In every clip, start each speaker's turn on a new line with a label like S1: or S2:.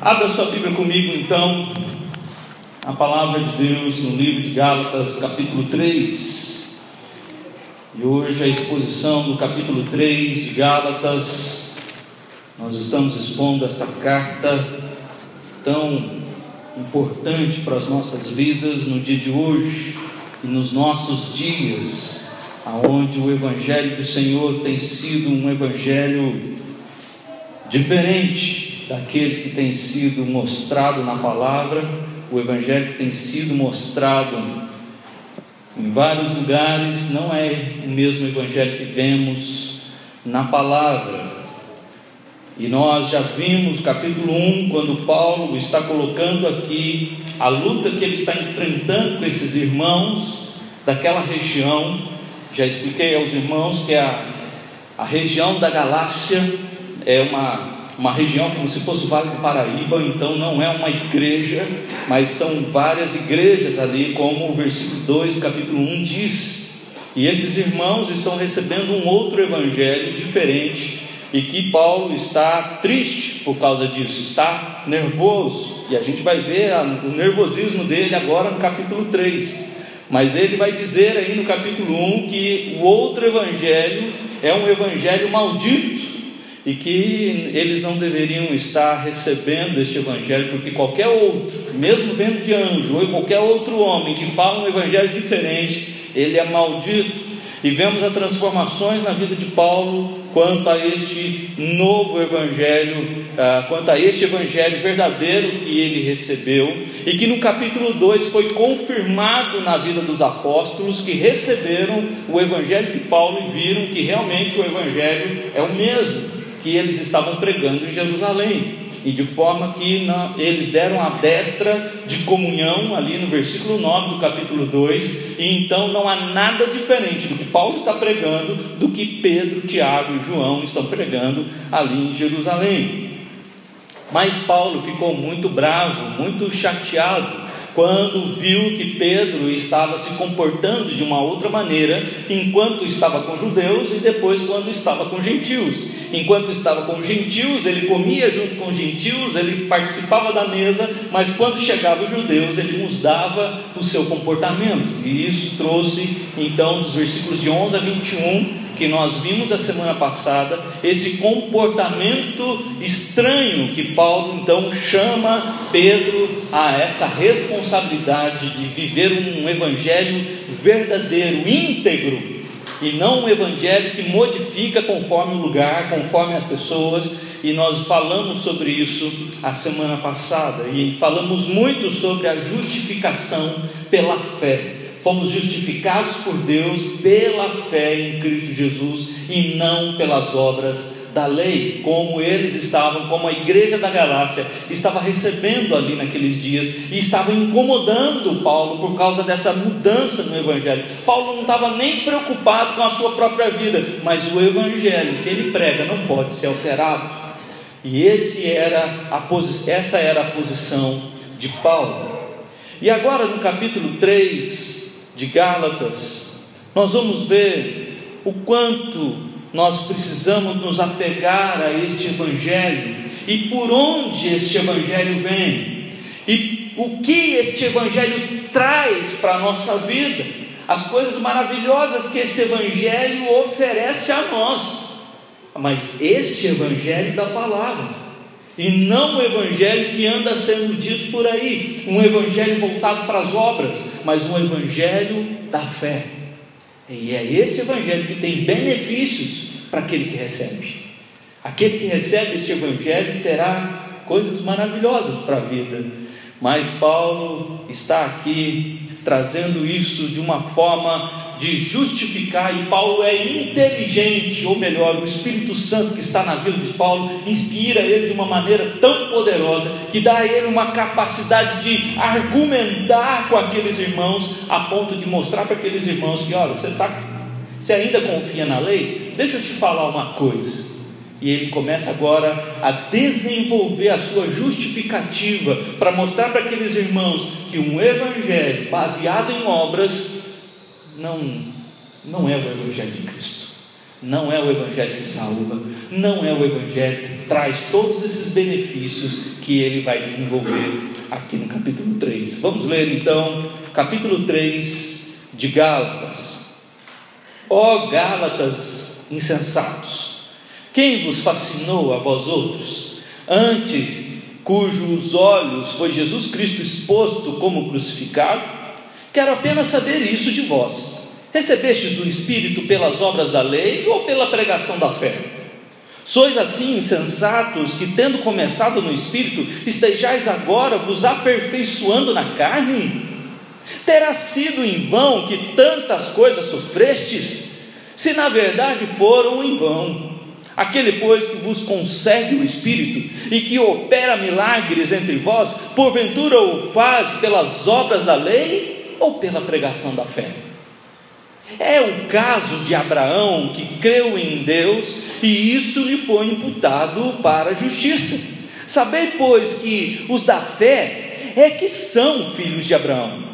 S1: Abra sua Bíblia comigo então, a palavra de Deus no livro de Gálatas, capítulo 3. E hoje a exposição do capítulo 3 de Gálatas, nós estamos expondo esta carta tão importante para as nossas vidas no dia de hoje e nos nossos dias, aonde o evangelho do Senhor tem sido um evangelho diferente daquele que tem sido mostrado na palavra, o Evangelho tem sido mostrado em vários lugares, não é o mesmo Evangelho que vemos na palavra. E nós já vimos capítulo 1, quando Paulo está colocando aqui a luta que ele está enfrentando com esses irmãos daquela região. Já expliquei aos irmãos que a, a região da Galácia é uma uma região como se fosse o Vale do Paraíba, então não é uma igreja, mas são várias igrejas ali, como o versículo 2 do capítulo 1 diz. E esses irmãos estão recebendo um outro evangelho diferente e que Paulo está triste por causa disso, está nervoso, e a gente vai ver o nervosismo dele agora no capítulo 3. Mas ele vai dizer aí no capítulo 1 que o outro evangelho é um evangelho maldito e que eles não deveriam estar recebendo este evangelho, porque qualquer outro, mesmo vendo de anjo, ou qualquer outro homem que fala um evangelho diferente, ele é maldito. E vemos as transformações na vida de Paulo quanto a este novo evangelho, ah, quanto a este evangelho verdadeiro que ele recebeu, e que no capítulo 2 foi confirmado na vida dos apóstolos que receberam o evangelho de Paulo e viram que realmente o evangelho é o mesmo que eles estavam pregando em Jerusalém. E de forma que não, eles deram a destra de comunhão ali no versículo 9 do capítulo 2, e então não há nada diferente do que Paulo está pregando do que Pedro, Tiago e João estão pregando ali em Jerusalém. Mas Paulo ficou muito bravo, muito chateado quando viu que Pedro estava se comportando de uma outra maneira, enquanto estava com judeus e depois quando estava com gentios. Enquanto estava com gentios, ele comia junto com gentios, ele participava da mesa, mas quando chegava os judeus, ele mudava o seu comportamento. E isso trouxe então dos versículos de 11 a 21 que nós vimos a semana passada, esse comportamento estranho que Paulo então chama Pedro a essa responsabilidade de viver um evangelho verdadeiro, íntegro, e não um evangelho que modifica conforme o lugar, conforme as pessoas, e nós falamos sobre isso a semana passada, e falamos muito sobre a justificação pela fé fomos justificados por Deus pela fé em Cristo Jesus e não pelas obras da lei, como eles estavam, como a igreja da Galácia estava recebendo ali naqueles dias e estava incomodando Paulo por causa dessa mudança no evangelho. Paulo não estava nem preocupado com a sua própria vida, mas o evangelho que ele prega não pode ser alterado. E esse era a essa era a posição de Paulo. E agora no capítulo 3, de Gálatas, nós vamos ver o quanto nós precisamos nos apegar a este Evangelho e por onde este Evangelho vem e o que este Evangelho traz para a nossa vida, as coisas maravilhosas que esse Evangelho oferece a nós, mas este Evangelho da palavra e não o evangelho que anda sendo dito por aí, um evangelho voltado para as obras, mas um evangelho da fé. E é esse evangelho que tem benefícios para aquele que recebe. Aquele que recebe este evangelho terá coisas maravilhosas para a vida. Mas Paulo está aqui trazendo isso de uma forma de justificar, e Paulo é inteligente, ou melhor, o Espírito Santo que está na vida de Paulo inspira ele de uma maneira tão poderosa que dá a ele uma capacidade de argumentar com aqueles irmãos, a ponto de mostrar para aqueles irmãos que, olha, você, tá, você ainda confia na lei? Deixa eu te falar uma coisa. E ele começa agora a desenvolver a sua justificativa para mostrar para aqueles irmãos que um evangelho baseado em obras não, não é o Evangelho de Cristo. Não é o Evangelho que salva, não é o Evangelho que traz todos esses benefícios que ele vai desenvolver aqui no capítulo 3. Vamos ler então, capítulo 3 de Gálatas. Ó Gálatas insensatos, quem vos fascinou a vós outros, ante cujos olhos foi Jesus Cristo exposto como crucificado? Quero apenas saber isso de vós Recebestes o Espírito pelas obras da lei ou pela pregação da fé? Sois assim insensatos que, tendo começado no Espírito, estejais agora vos aperfeiçoando na carne? Terá sido em vão que tantas coisas sofrestes, se na verdade foram em vão. Aquele, pois, que vos concede o Espírito e que opera milagres entre vós, porventura o faz pelas obras da lei ou pela pregação da fé? É o caso de Abraão que creu em Deus e isso lhe foi imputado para a justiça. Sabei, pois, que os da fé é que são filhos de Abraão.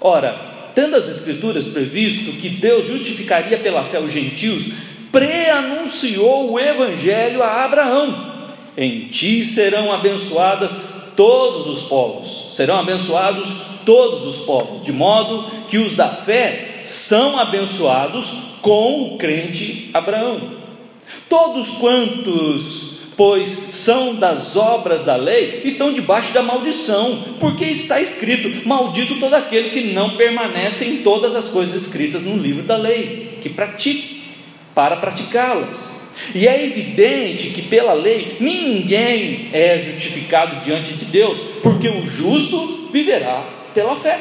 S1: Ora, tendo as Escrituras previsto que Deus justificaria pela fé os gentios, preanunciou o Evangelho a Abraão: Em ti serão abençoadas todos os povos, serão abençoados todos os povos, de modo que os da fé são abençoados com o crente Abraão. Todos quantos, pois, são das obras da lei, estão debaixo da maldição, porque está escrito: Maldito todo aquele que não permanece em todas as coisas escritas no livro da lei, que pratique, para praticá-las. E é evidente que pela lei ninguém é justificado diante de Deus, porque o justo viverá pela fé.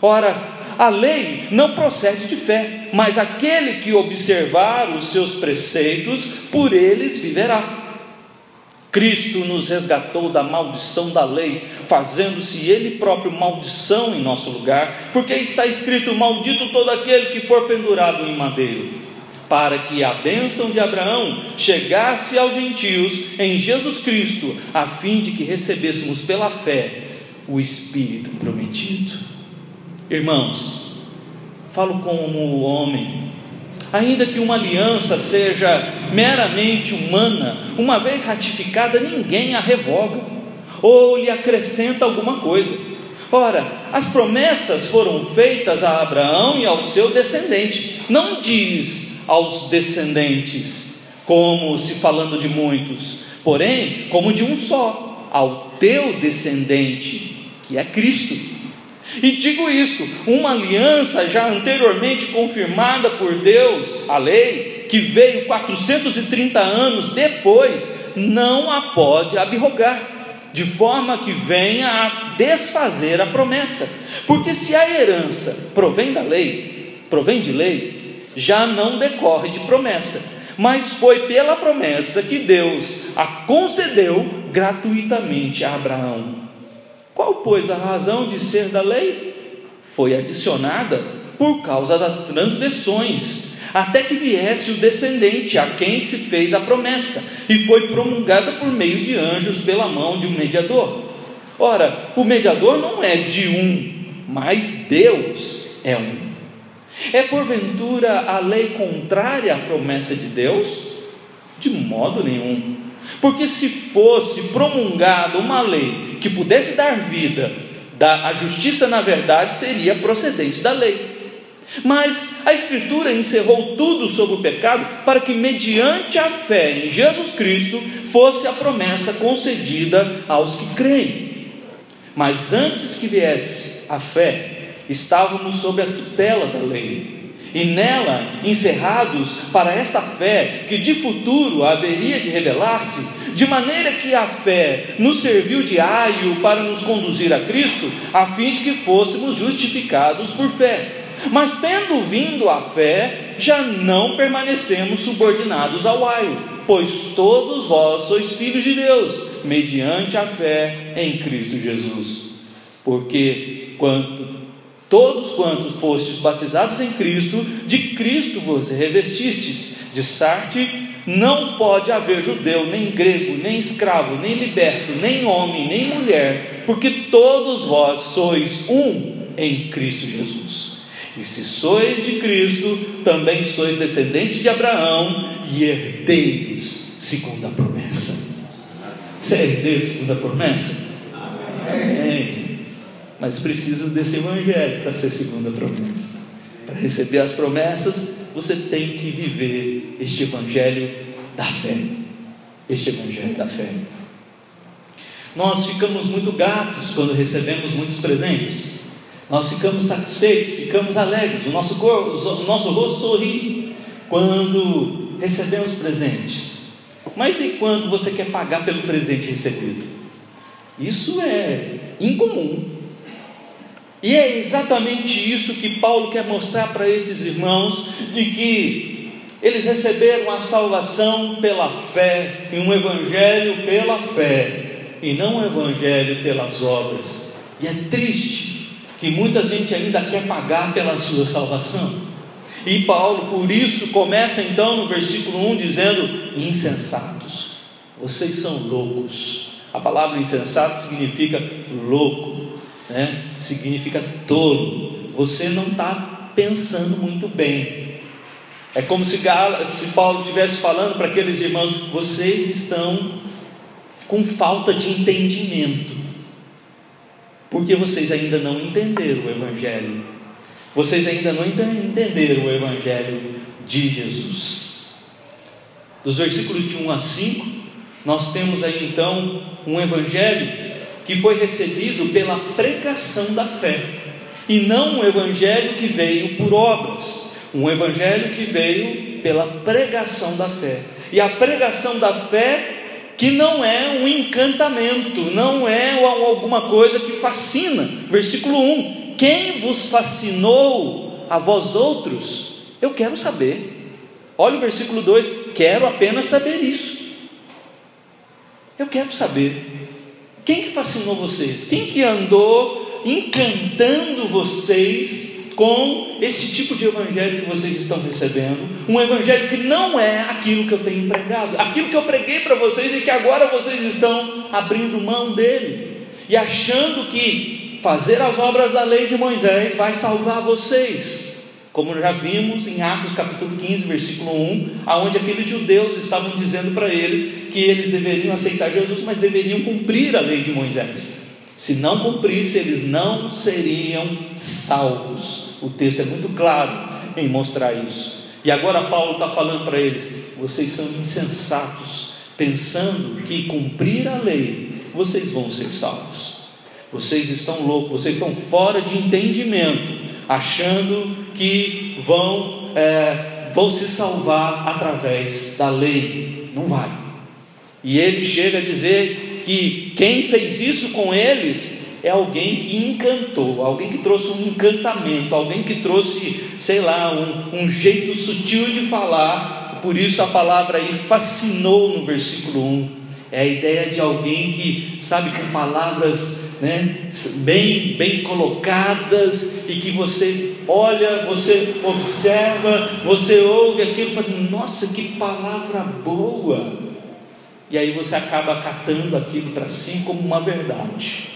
S1: Ora, a lei não procede de fé, mas aquele que observar os seus preceitos, por eles viverá. Cristo nos resgatou da maldição da lei, fazendo-se Ele próprio maldição em nosso lugar, porque está escrito: Maldito todo aquele que for pendurado em madeiro, para que a bênção de Abraão chegasse aos gentios em Jesus Cristo, a fim de que recebêssemos pela fé o Espírito prometido. Irmãos, falo como homem, ainda que uma aliança seja meramente humana, uma vez ratificada, ninguém a revoga ou lhe acrescenta alguma coisa. Ora, as promessas foram feitas a Abraão e ao seu descendente, não diz aos descendentes, como se falando de muitos, porém, como de um só, ao teu descendente, que é Cristo. E digo isto: uma aliança já anteriormente confirmada por Deus, a lei, que veio 430 anos depois, não a pode abrogar, de forma que venha a desfazer a promessa. Porque se a herança provém da lei, provém de lei, já não decorre de promessa, mas foi pela promessa que Deus a concedeu gratuitamente a Abraão. Qual, pois, a razão de ser da lei? Foi adicionada por causa das transgressões, até que viesse o descendente a quem se fez a promessa, e foi promulgada por meio de anjos pela mão de um mediador. Ora, o mediador não é de um, mas Deus é um. É porventura a lei contrária à promessa de Deus? De modo nenhum. Porque se fosse promulgada uma lei que pudesse dar vida, a justiça na verdade seria procedente da lei. Mas a Escritura encerrou tudo sobre o pecado para que, mediante a fé em Jesus Cristo, fosse a promessa concedida aos que creem. Mas antes que viesse a fé, estávamos sob a tutela da lei e nela encerrados para esta fé que de futuro haveria de revelar-se, de maneira que a fé nos serviu de aio para nos conduzir a Cristo, a fim de que fôssemos justificados por fé. Mas tendo vindo a fé, já não permanecemos subordinados ao aio, pois todos vós sois filhos de Deus, mediante a fé em Cristo Jesus. Porque quanto Todos quantos fostes batizados em Cristo, de Cristo vos revestistes. De Sarte, não pode haver judeu, nem grego, nem escravo, nem liberto, nem homem, nem mulher, porque todos vós sois um em Cristo Jesus. E se sois de Cristo, também sois descendentes de Abraão e herdeiros segundo a promessa. Você é herdeiro segundo a promessa? Amém. Mas precisa desse evangelho para ser segundo a promessa. Para receber as promessas, você tem que viver este evangelho da fé. Este evangelho da fé. Nós ficamos muito gatos quando recebemos muitos presentes. Nós ficamos satisfeitos, ficamos alegres, o nosso, corpo, o nosso rosto sorri quando recebemos presentes. Mas e quando você quer pagar pelo presente recebido? Isso é incomum. E é exatamente isso que Paulo quer mostrar para esses irmãos, de que eles receberam a salvação pela fé, em um evangelho pela fé, e não um evangelho pelas obras. E é triste que muita gente ainda quer pagar pela sua salvação. E Paulo, por isso, começa então no versículo 1 dizendo: insensatos, vocês são loucos. A palavra insensato significa louco, né? significa tolo. Você não está pensando muito bem. É como se, se Paulo estivesse falando para aqueles irmãos: vocês estão com falta de entendimento porque vocês ainda não entenderam o Evangelho. Vocês ainda não entenderam o Evangelho de Jesus. Dos versículos de 1 a 5, nós temos aí então um Evangelho que foi recebido pela pregação da fé, e não um Evangelho que veio por obras, um Evangelho que veio pela pregação da fé. E a pregação da fé que não é um encantamento, não é alguma coisa que fascina. Versículo 1: Quem vos fascinou a vós outros? Eu quero saber. Olha o versículo 2: Quero apenas saber isso. Eu quero saber. Quem que fascinou vocês? Quem que andou encantando vocês com esse tipo de evangelho que vocês estão recebendo, um evangelho que não é aquilo que eu tenho pregado, aquilo que eu preguei para vocês e que agora vocês estão abrindo mão dele e achando que fazer as obras da lei de Moisés vai salvar vocês. Como já vimos em Atos capítulo 15, versículo 1, aonde aqueles judeus estavam dizendo para eles que eles deveriam aceitar Jesus, mas deveriam cumprir a lei de Moisés. Se não cumprisse, eles não seriam salvos. O texto é muito claro em mostrar isso. E agora Paulo está falando para eles: vocês são insensatos, pensando que cumprir a lei vocês vão ser salvos. Vocês estão loucos, vocês estão fora de entendimento, achando que vão, é, vão se salvar através da lei. Não vai. E ele chega a dizer que quem fez isso com eles é alguém que encantou, alguém que trouxe um encantamento, alguém que trouxe, sei lá, um, um jeito sutil de falar. Por isso a palavra aí fascinou no versículo 1. É a ideia de alguém que, sabe, com palavras né, bem, bem colocadas e que você olha, você observa, você ouve aquilo e fala: Nossa, que palavra boa! E aí você acaba acatando aquilo para si como uma verdade.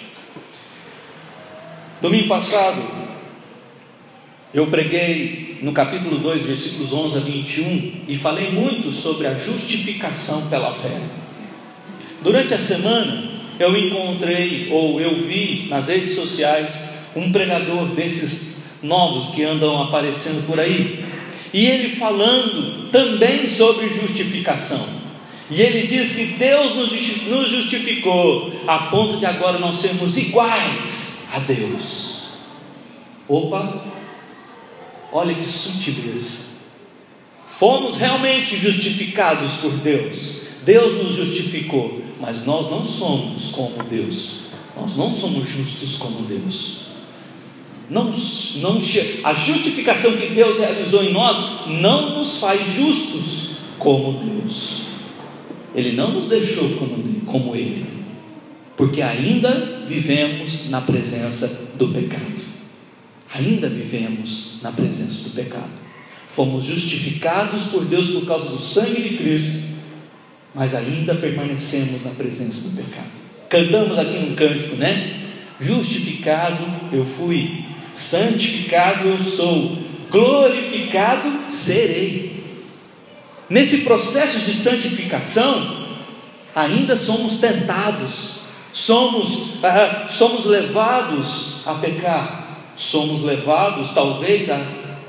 S1: Domingo passado, eu preguei no capítulo 2, versículos 11 a 21, e falei muito sobre a justificação pela fé. Durante a semana, eu encontrei, ou eu vi nas redes sociais, um pregador desses novos que andam aparecendo por aí, e ele falando também sobre justificação. E ele diz que Deus nos justificou a ponto de agora nós sermos iguais a Deus. Opa, olha que sutileza. Fomos realmente justificados por Deus. Deus nos justificou, mas nós não somos como Deus. Nós não somos justos como Deus. Não, não, a justificação que Deus realizou em nós não nos faz justos como Deus. Ele não nos deixou como, como Ele porque ainda vivemos na presença do pecado. Ainda vivemos na presença do pecado. Fomos justificados por Deus por causa do sangue de Cristo, mas ainda permanecemos na presença do pecado. Cantamos aqui um cântico, né? Justificado eu fui, santificado eu sou, glorificado serei. Nesse processo de santificação, ainda somos tentados, somos, ah, somos levados a pecar, somos levados talvez a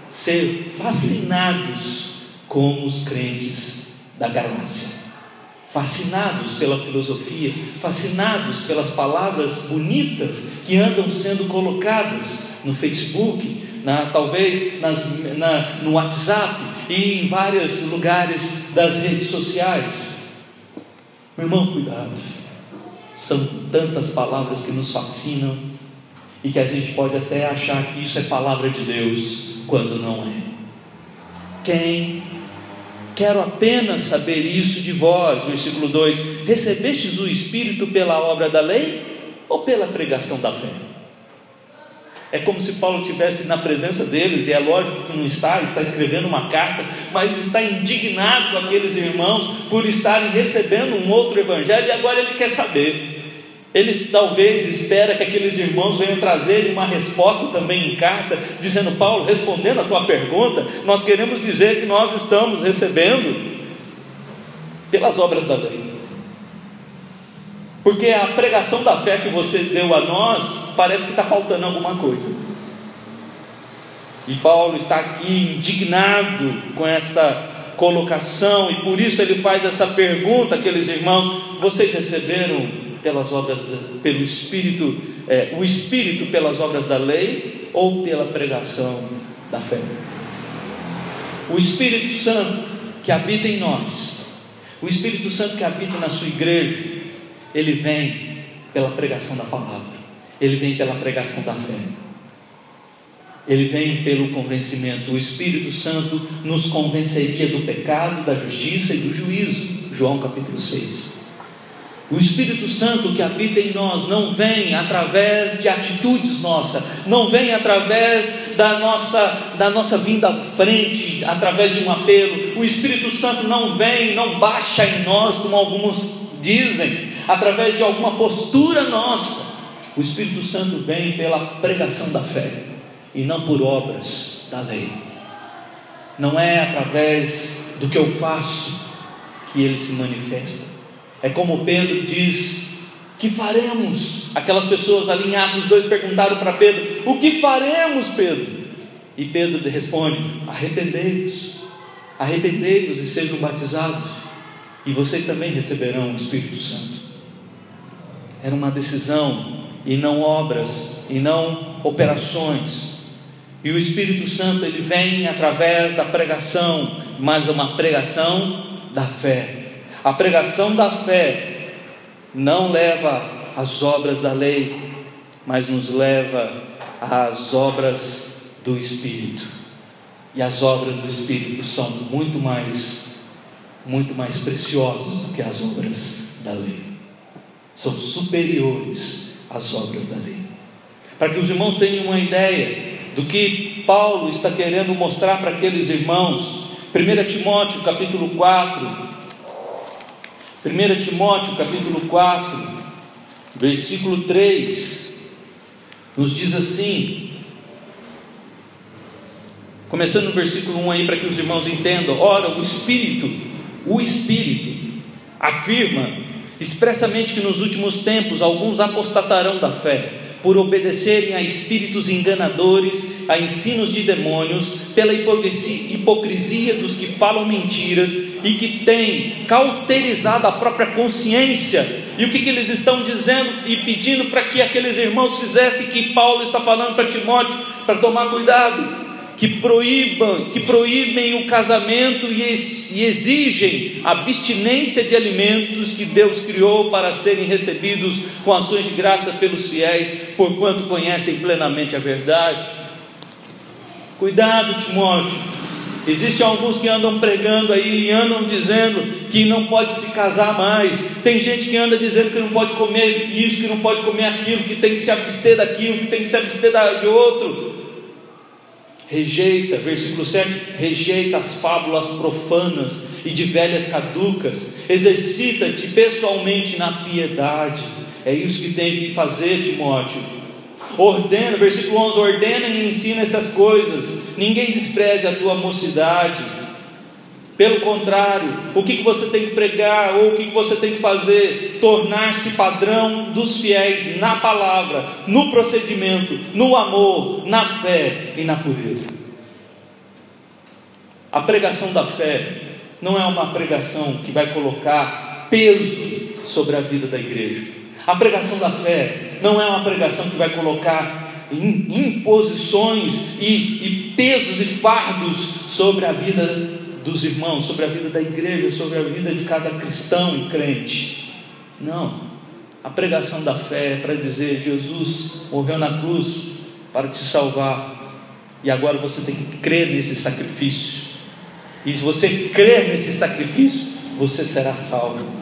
S1: ser fascinados como os crentes da Galácia fascinados pela filosofia, fascinados pelas palavras bonitas que andam sendo colocadas no Facebook, na, talvez nas, na, no WhatsApp e em vários lugares das redes sociais. Meu irmão, cuidado. São tantas palavras que nos fascinam e que a gente pode até achar que isso é palavra de Deus, quando não é. Quem Quero apenas saber isso de vós, versículo 2: Recebestes o Espírito pela obra da lei ou pela pregação da fé? É como se Paulo estivesse na presença deles, e é lógico que não está, está escrevendo uma carta, mas está indignado com aqueles irmãos por estarem recebendo um outro evangelho, e agora ele quer saber ele talvez espera que aqueles irmãos venham trazer uma resposta também em carta, dizendo: Paulo, respondendo a tua pergunta, nós queremos dizer que nós estamos recebendo pelas obras da lei. Porque a pregação da fé que você deu a nós parece que está faltando alguma coisa. E Paulo está aqui indignado com esta colocação, e por isso ele faz essa pergunta àqueles irmãos: vocês receberam pelas obras, pelo Espírito, é, o Espírito pelas obras da lei ou pela pregação da fé. O Espírito Santo que habita em nós, o Espírito Santo que habita na sua igreja, ele vem pela pregação da palavra, ele vem pela pregação da fé. Ele vem pelo convencimento. O Espírito Santo nos convenceria do pecado, da justiça e do juízo. João capítulo 6. O Espírito Santo que habita em nós não vem através de atitudes nossas, não vem através da nossa, da nossa vinda à frente, através de um apelo. O Espírito Santo não vem, não baixa em nós, como alguns dizem, através de alguma postura nossa. O Espírito Santo vem pela pregação da fé e não por obras da lei. Não é através do que eu faço que ele se manifesta é como Pedro diz: que faremos? Aquelas pessoas ali em Atos 2 perguntaram para Pedro: O que faremos, Pedro? E Pedro responde: Arrependei-vos, arrependei-vos e sejam batizados, e vocês também receberão o Espírito Santo. Era uma decisão, e não obras, e não operações. E o Espírito Santo ele vem através da pregação, mas uma pregação da fé. A pregação da fé não leva às obras da lei, mas nos leva às obras do Espírito. E as obras do Espírito são muito mais, muito mais preciosas do que as obras da lei. São superiores às obras da lei. Para que os irmãos tenham uma ideia do que Paulo está querendo mostrar para aqueles irmãos, 1 Timóteo capítulo 4, 1 Timóteo capítulo 4, versículo 3, nos diz assim, começando no versículo 1 aí para que os irmãos entendam: ora, o Espírito, o Espírito, afirma expressamente que nos últimos tempos alguns apostatarão da fé, por obedecerem a espíritos enganadores, a ensinos de demônios, pela hipocrisia dos que falam mentiras e que tem cauterizado a própria consciência. E o que, que eles estão dizendo e pedindo para que aqueles irmãos fizessem que Paulo está falando para Timóteo, para tomar cuidado, que proíbam, que proíbem o casamento e, e exigem abstinência de alimentos que Deus criou para serem recebidos com ações de graça pelos fiéis, porquanto conhecem plenamente a verdade. Cuidado, Timóteo, Existem alguns que andam pregando aí e andam dizendo que não pode se casar mais. Tem gente que anda dizendo que não pode comer isso, que não pode comer aquilo, que tem que se abster daquilo, que tem que se abster de outro. Rejeita, versículo 7, rejeita as fábulas profanas e de velhas caducas, exercita-te pessoalmente na piedade. É isso que tem que fazer, Timóteo. Ordena, versículo 11: ordena e ensina essas coisas. Ninguém despreze a tua mocidade. Pelo contrário, o que, que você tem que pregar ou o que, que você tem que fazer? Tornar-se padrão dos fiéis na palavra, no procedimento, no amor, na fé e na pureza. A pregação da fé não é uma pregação que vai colocar peso sobre a vida da igreja. A pregação da fé não é uma pregação que vai colocar imposições e, e pesos e fardos sobre a vida dos irmãos, sobre a vida da igreja, sobre a vida de cada cristão e crente. Não. A pregação da fé é para dizer: Jesus morreu na cruz para te salvar, e agora você tem que crer nesse sacrifício. E se você crer nesse sacrifício, você será salvo.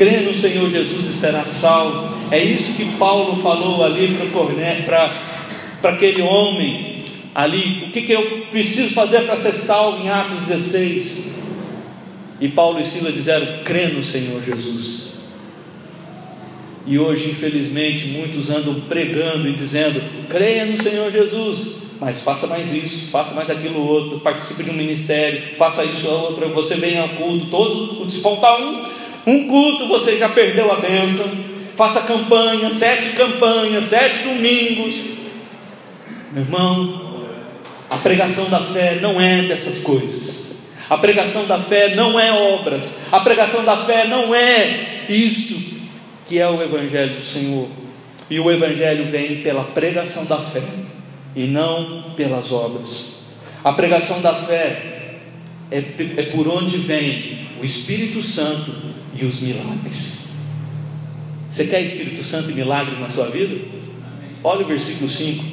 S1: Crê no Senhor Jesus e será salvo. É isso que Paulo falou ali para aquele homem ali, o que, que eu preciso fazer para ser salvo em Atos 16? E Paulo e Silas disseram: crê no Senhor Jesus. E hoje, infelizmente, muitos andam pregando e dizendo: creia no Senhor Jesus, mas faça mais isso, faça mais aquilo outro, participe de um ministério, faça isso outro, você vem ao culto, todos se faltar um, um culto, você já perdeu a bênção. Faça campanha, sete campanhas, sete domingos. Meu irmão, a pregação da fé não é dessas coisas. A pregação da fé não é obras. A pregação da fé não é isto que é o Evangelho do Senhor. E o Evangelho vem pela pregação da fé e não pelas obras. A pregação da fé é, é por onde vem o Espírito Santo e os milagres. Você quer Espírito Santo e milagres na sua vida? Olha o versículo 5.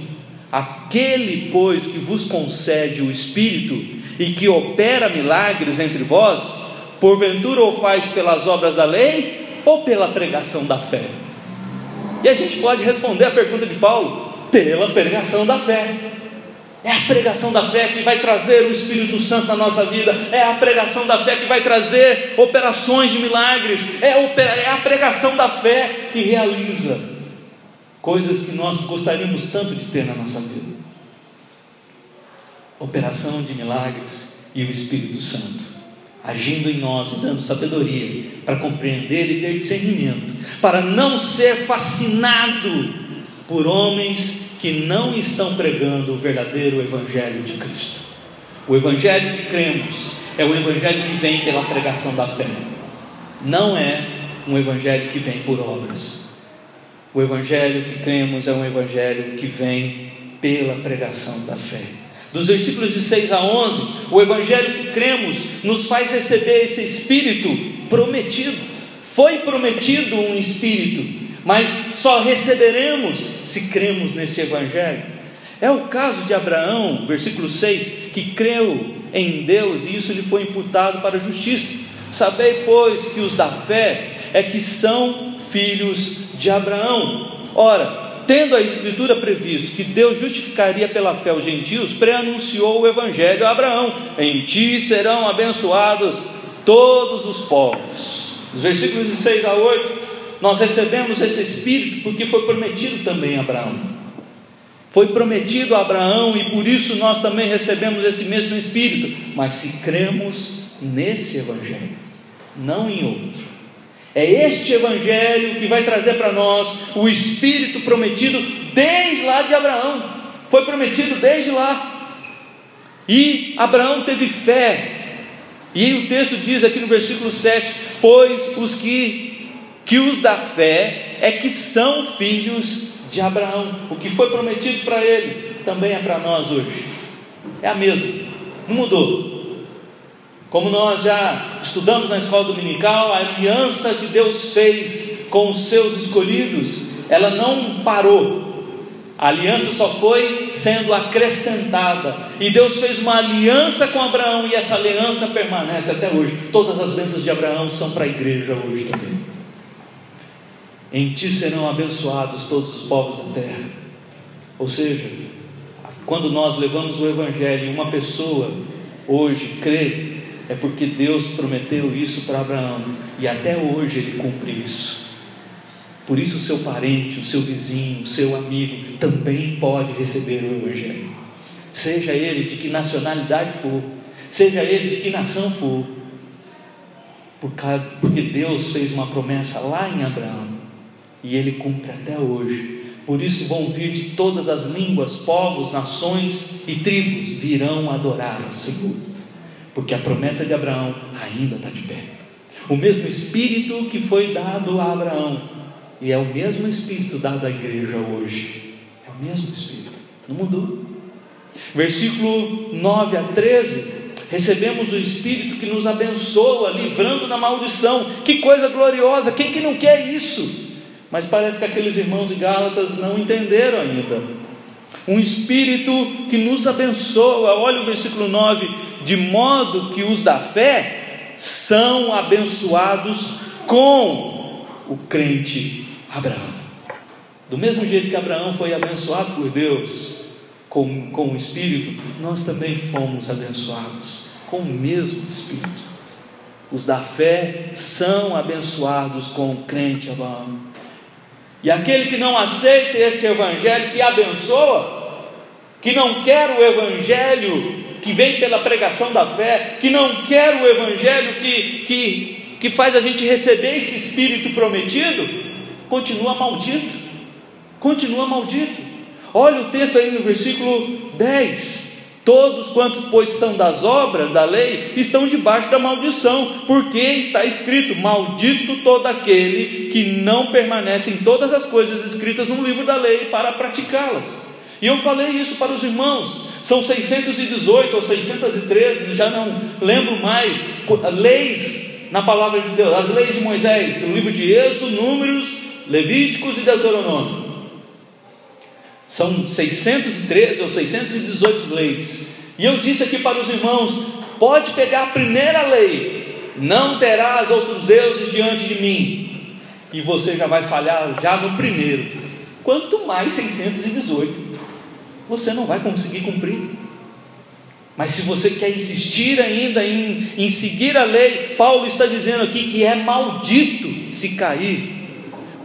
S1: Aquele, pois, que vos concede o Espírito e que opera milagres entre vós, porventura o faz pelas obras da lei ou pela pregação da fé? E a gente pode responder a pergunta de Paulo: pela pregação da fé. É a pregação da fé que vai trazer o Espírito Santo na nossa vida, é a pregação da fé que vai trazer operações de milagres, é, é a pregação da fé que realiza coisas que nós gostaríamos tanto de ter na nossa vida. Operação de milagres e o Espírito Santo agindo em nós e dando sabedoria para compreender e ter discernimento, para não ser fascinado por homens que não estão pregando o verdadeiro Evangelho de Cristo. O Evangelho que cremos é o Evangelho que vem pela pregação da fé, não é um Evangelho que vem por obras. O Evangelho que cremos é um Evangelho que vem pela pregação da fé. Dos versículos de 6 a 11, o Evangelho que cremos nos faz receber esse Espírito prometido. Foi prometido um Espírito, mas só receberemos se cremos nesse Evangelho. É o caso de Abraão, versículo 6, que creu em Deus e isso lhe foi imputado para a justiça. Sabei, pois, que os da fé é que são filhos de Abraão. Ora, tendo a Escritura previsto que Deus justificaria pela fé os gentios, preanunciou o Evangelho a Abraão: em ti serão abençoados todos os povos. Os versículos de 6 a 8, nós recebemos esse Espírito porque foi prometido também a Abraão. Foi prometido a Abraão e por isso nós também recebemos esse mesmo Espírito, mas se cremos nesse Evangelho, não em outro. É este evangelho que vai trazer para nós o espírito prometido desde lá de Abraão. Foi prometido desde lá. E Abraão teve fé. E o texto diz aqui no versículo 7: Pois os que, que os da fé é que são filhos de Abraão. O que foi prometido para ele também é para nós hoje. É a mesma, não mudou. Como nós já estudamos na escola dominical, a aliança que Deus fez com os seus escolhidos, ela não parou. A aliança só foi sendo acrescentada. E Deus fez uma aliança com Abraão e essa aliança permanece até hoje. Todas as bênçãos de Abraão são para a igreja hoje também. Em ti serão abençoados todos os povos da terra. Ou seja, quando nós levamos o evangelho e uma pessoa hoje crê é porque Deus prometeu isso para Abraão e até hoje ele cumpre isso. Por isso, o seu parente, o seu vizinho, o seu amigo também pode receber o Evangelho. Seja ele de que nacionalidade for, seja ele de que nação for, porque Deus fez uma promessa lá em Abraão e ele cumpre até hoje. Por isso vão vir de todas as línguas, povos, nações e tribos virão adorar ao Senhor, porque a promessa de Abraão ainda está de pé. O mesmo Espírito que foi dado a Abraão e é o mesmo Espírito dado à igreja hoje. É o mesmo Espírito, não mudou. Versículo 9 a 13 recebemos o Espírito que nos abençoa, livrando da maldição. Que coisa gloriosa! Quem que não quer isso? Mas parece que aqueles irmãos de Gálatas não entenderam ainda. Um Espírito que nos abençoa, olha o versículo 9: de modo que os da fé são abençoados com o crente Abraão. Do mesmo jeito que Abraão foi abençoado por Deus, com, com o Espírito, nós também fomos abençoados com o mesmo Espírito. Os da fé são abençoados com o crente Abraão. E aquele que não aceita esse Evangelho que abençoa, que não quer o Evangelho que vem pela pregação da fé, que não quer o Evangelho que, que, que faz a gente receber esse Espírito prometido, continua maldito. Continua maldito. Olha o texto aí no versículo 10. Todos quantos, pois, são das obras da lei, estão debaixo da maldição, porque está escrito: Maldito todo aquele que não permanece em todas as coisas escritas no livro da lei para praticá-las. E eu falei isso para os irmãos, são 618 ou 613, já não lembro mais, leis na palavra de Deus, as leis de Moisés, no livro de Êxodo, Números, Levíticos e Deuteronômio. São 613 ou 618 leis. E eu disse aqui para os irmãos: pode pegar a primeira lei, não terás outros deuses diante de mim, e você já vai falhar já no primeiro. Quanto mais 618, você não vai conseguir cumprir. Mas se você quer insistir ainda em, em seguir a lei, Paulo está dizendo aqui que é maldito se cair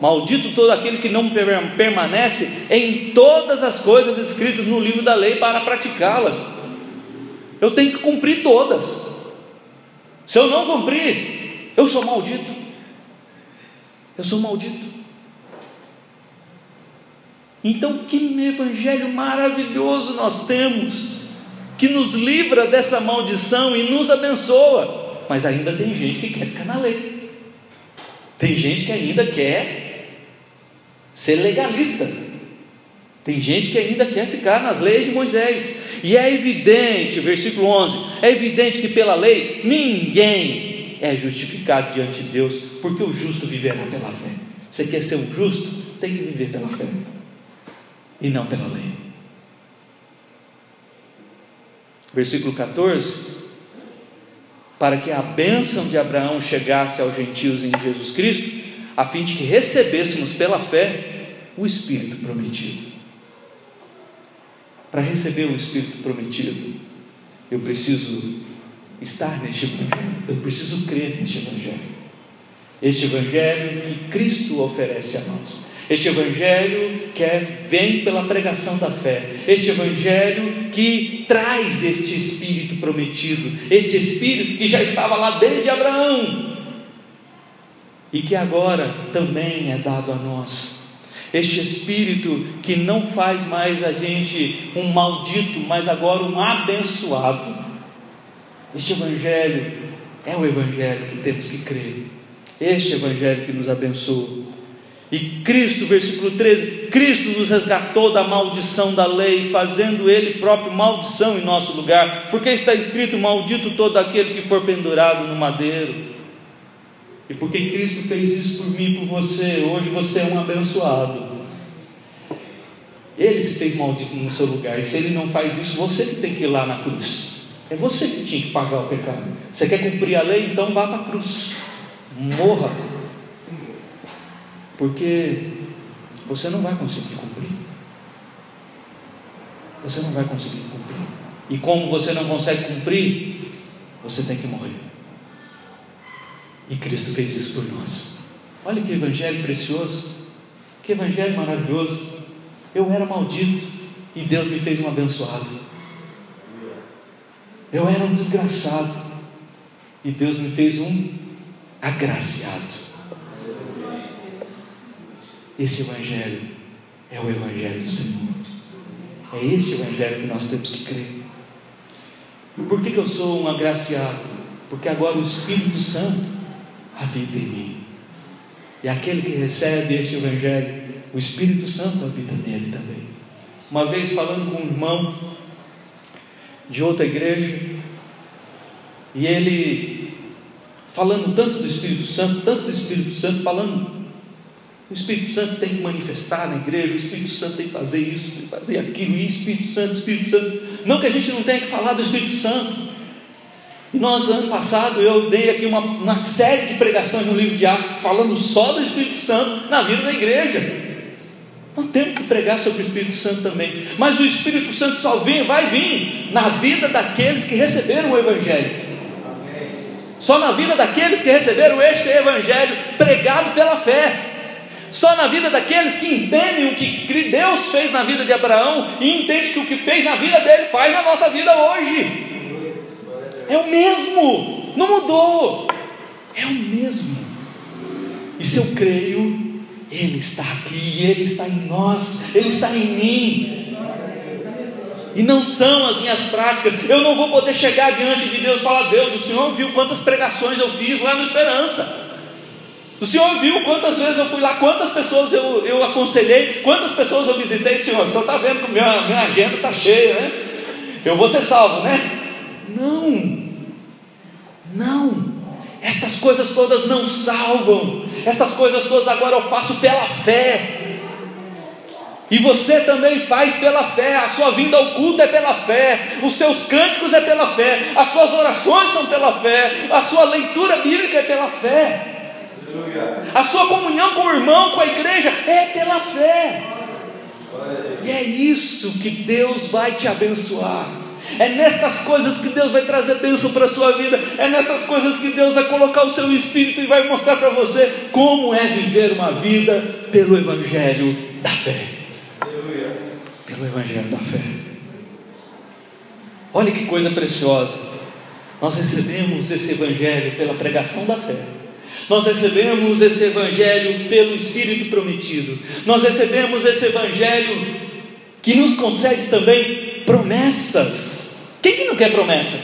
S1: Maldito todo aquele que não permanece em todas as coisas escritas no livro da lei para praticá-las. Eu tenho que cumprir todas. Se eu não cumprir, eu sou maldito. Eu sou maldito. Então, que evangelho maravilhoso nós temos, que nos livra dessa maldição e nos abençoa. Mas ainda tem gente que quer ficar na lei. Tem gente que ainda quer ser legalista. Tem gente que ainda quer ficar nas leis de Moisés. E é evidente, versículo 11: é evidente que pela lei ninguém é justificado diante de Deus, porque o justo viverá pela fé. Você quer ser um justo? Tem que viver pela fé e não pela lei. Versículo 14: para que a bênção de Abraão chegasse aos gentios em Jesus Cristo, a fim de que recebêssemos pela fé o Espírito prometido. Para receber o Espírito prometido, eu preciso estar neste Evangelho, eu preciso crer neste Evangelho. Este Evangelho que Cristo oferece a nós. Este Evangelho que é, vem pela pregação da fé, este Evangelho que traz este Espírito prometido, este Espírito que já estava lá desde Abraão, e que agora também é dado a nós. Este Espírito que não faz mais a gente um maldito, mas agora um abençoado. Este Evangelho é o Evangelho que temos que crer. Este Evangelho que nos abençoa. E Cristo, versículo 13: Cristo nos resgatou da maldição da lei, fazendo Ele próprio maldição em nosso lugar, porque está escrito: Maldito todo aquele que for pendurado no madeiro. E porque Cristo fez isso por mim e por você, hoje você é um abençoado. Ele se fez maldito no seu lugar, e se ele não faz isso, você que tem que ir lá na cruz. É você que tinha que pagar o pecado. Você quer cumprir a lei? Então vá para a cruz. Morra. Porque você não vai conseguir cumprir. Você não vai conseguir cumprir. E como você não consegue cumprir, você tem que morrer. E Cristo fez isso por nós. Olha que evangelho precioso. Que evangelho maravilhoso! Eu era maldito e Deus me fez um abençoado. Eu era um desgraçado e Deus me fez um agraciado. Esse evangelho é o evangelho do Senhor. É esse evangelho que nós temos que crer. Por que, que eu sou um agraciado? Porque agora o Espírito Santo habita em mim. E aquele que recebe este evangelho, o Espírito Santo habita nele também. Uma vez falando com um irmão de outra igreja, e ele falando tanto do Espírito Santo, tanto do Espírito Santo, falando o Espírito Santo tem que manifestar na igreja, o Espírito Santo tem que fazer isso, tem que fazer aquilo, e Espírito Santo, Espírito Santo. Não que a gente não tenha que falar do Espírito Santo. Nós, ano passado, eu dei aqui uma, uma série de pregações no livro de Atos, falando só do Espírito Santo na vida da igreja. Nós temos que pregar sobre o Espírito Santo também. Mas o Espírito Santo só vem, vai vir na vida daqueles que receberam o Evangelho. Só na vida daqueles que receberam este Evangelho pregado pela fé. Só na vida daqueles que entendem o que Deus fez na vida de Abraão e entende que o que fez na vida dele faz na nossa vida hoje. É o mesmo, não mudou. É o mesmo. E se eu creio, Ele está aqui, Ele está em nós, Ele está em mim. E não são as minhas práticas. Eu não vou poder chegar diante de Deus e falar: Deus, o Senhor viu quantas pregações eu fiz lá no Esperança. O Senhor viu quantas vezes eu fui lá, quantas pessoas eu, eu aconselhei, quantas pessoas eu visitei. Senhor, o Senhor está vendo que minha, minha agenda está cheia, né? Eu vou ser salvo, né? Não, não. Estas coisas todas não salvam. Estas coisas todas agora eu faço pela fé. E você também faz pela fé, a sua vinda ao culto é pela fé, os seus cânticos é pela fé, as suas orações são pela fé, a sua leitura bíblica é pela fé. A sua comunhão com o irmão, com a igreja, é pela fé. E é isso que Deus vai te abençoar. É nestas coisas que Deus vai trazer bênção para a sua vida. É nessas coisas que Deus vai colocar o seu espírito e vai mostrar para você como é viver uma vida pelo Evangelho da fé. Pelo Evangelho da fé. Olha que coisa preciosa. Nós recebemos esse Evangelho pela pregação da fé. Nós recebemos esse Evangelho pelo Espírito prometido. Nós recebemos esse Evangelho que nos concede também promessas. Quem que não quer promessa?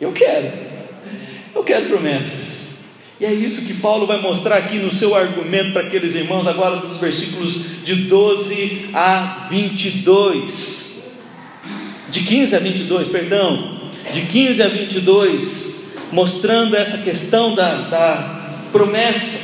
S1: Eu quero. Eu quero promessas. E é isso que Paulo vai mostrar aqui no seu argumento para aqueles irmãos, agora dos versículos de 12 a 22. De 15 a 22, perdão. De 15 a 22 mostrando essa questão da, da promessa.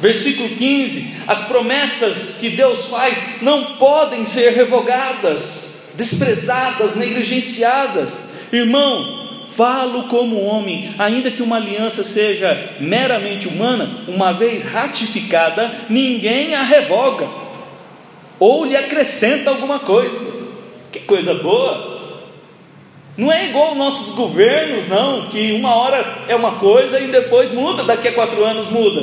S1: Versículo 15: as promessas que Deus faz não podem ser revogadas, desprezadas, negligenciadas. Irmão, falo como homem, ainda que uma aliança seja meramente humana, uma vez ratificada, ninguém a revoga ou lhe acrescenta alguma coisa. Que coisa boa! Não é igual nossos governos, não, que uma hora é uma coisa e depois muda, daqui a quatro anos muda.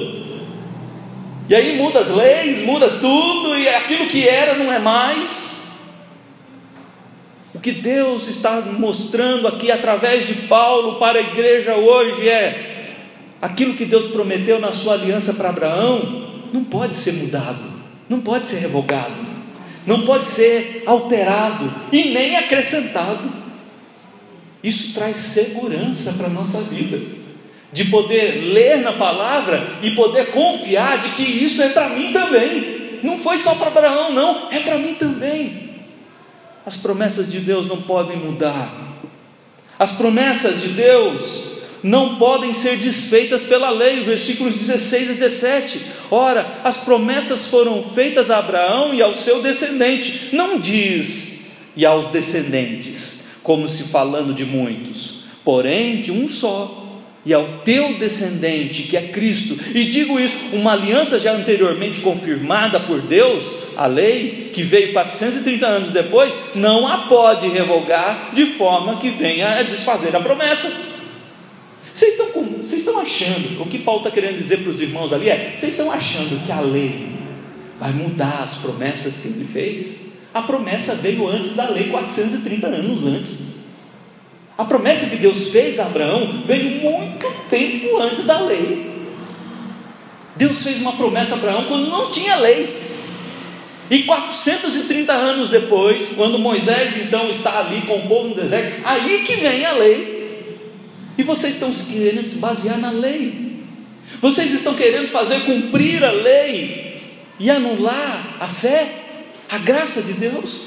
S1: E aí muda as leis, muda tudo, e aquilo que era não é mais. O que Deus está mostrando aqui através de Paulo para a igreja hoje é: aquilo que Deus prometeu na sua aliança para Abraão não pode ser mudado, não pode ser revogado, não pode ser alterado e nem acrescentado. Isso traz segurança para a nossa vida, de poder ler na palavra e poder confiar de que isso é para mim também. Não foi só para Abraão, não, é para mim também. As promessas de Deus não podem mudar. As promessas de Deus não podem ser desfeitas pela lei, versículos 16 e 17. Ora, as promessas foram feitas a Abraão e ao seu descendente, não diz e aos descendentes, como se falando de muitos, porém de um só, e ao teu descendente, que é Cristo. E digo isso, uma aliança já anteriormente confirmada por Deus, a lei, que veio 430 anos depois, não a pode revogar de forma que venha a desfazer a promessa. Vocês estão, com, vocês estão achando, o que Paulo está querendo dizer para os irmãos ali é: vocês estão achando que a lei vai mudar as promessas que ele fez. A promessa veio antes da lei, 430 anos antes. A promessa que Deus fez a Abraão veio muito tempo antes da lei. Deus fez uma promessa a Abraão quando não tinha lei. E 430 anos depois, quando Moisés então está ali com o povo no deserto, aí que vem a lei. E vocês estão querendo se basear na lei. Vocês estão querendo fazer cumprir a lei e anular a fé, a graça de Deus.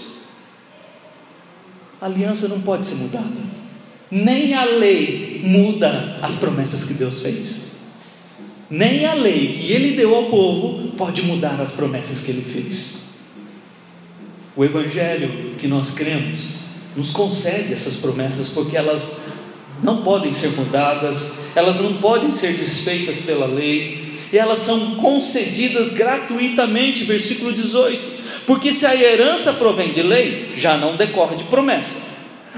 S1: A aliança não pode ser mudada. Nem a lei muda as promessas que Deus fez. Nem a lei que ele deu ao povo pode mudar as promessas que ele fez. O Evangelho que nós cremos nos concede essas promessas porque elas não podem ser mudadas, elas não podem ser desfeitas pela lei, e elas são concedidas gratuitamente, versículo 18. Porque se a herança provém de lei, já não decorre de promessa,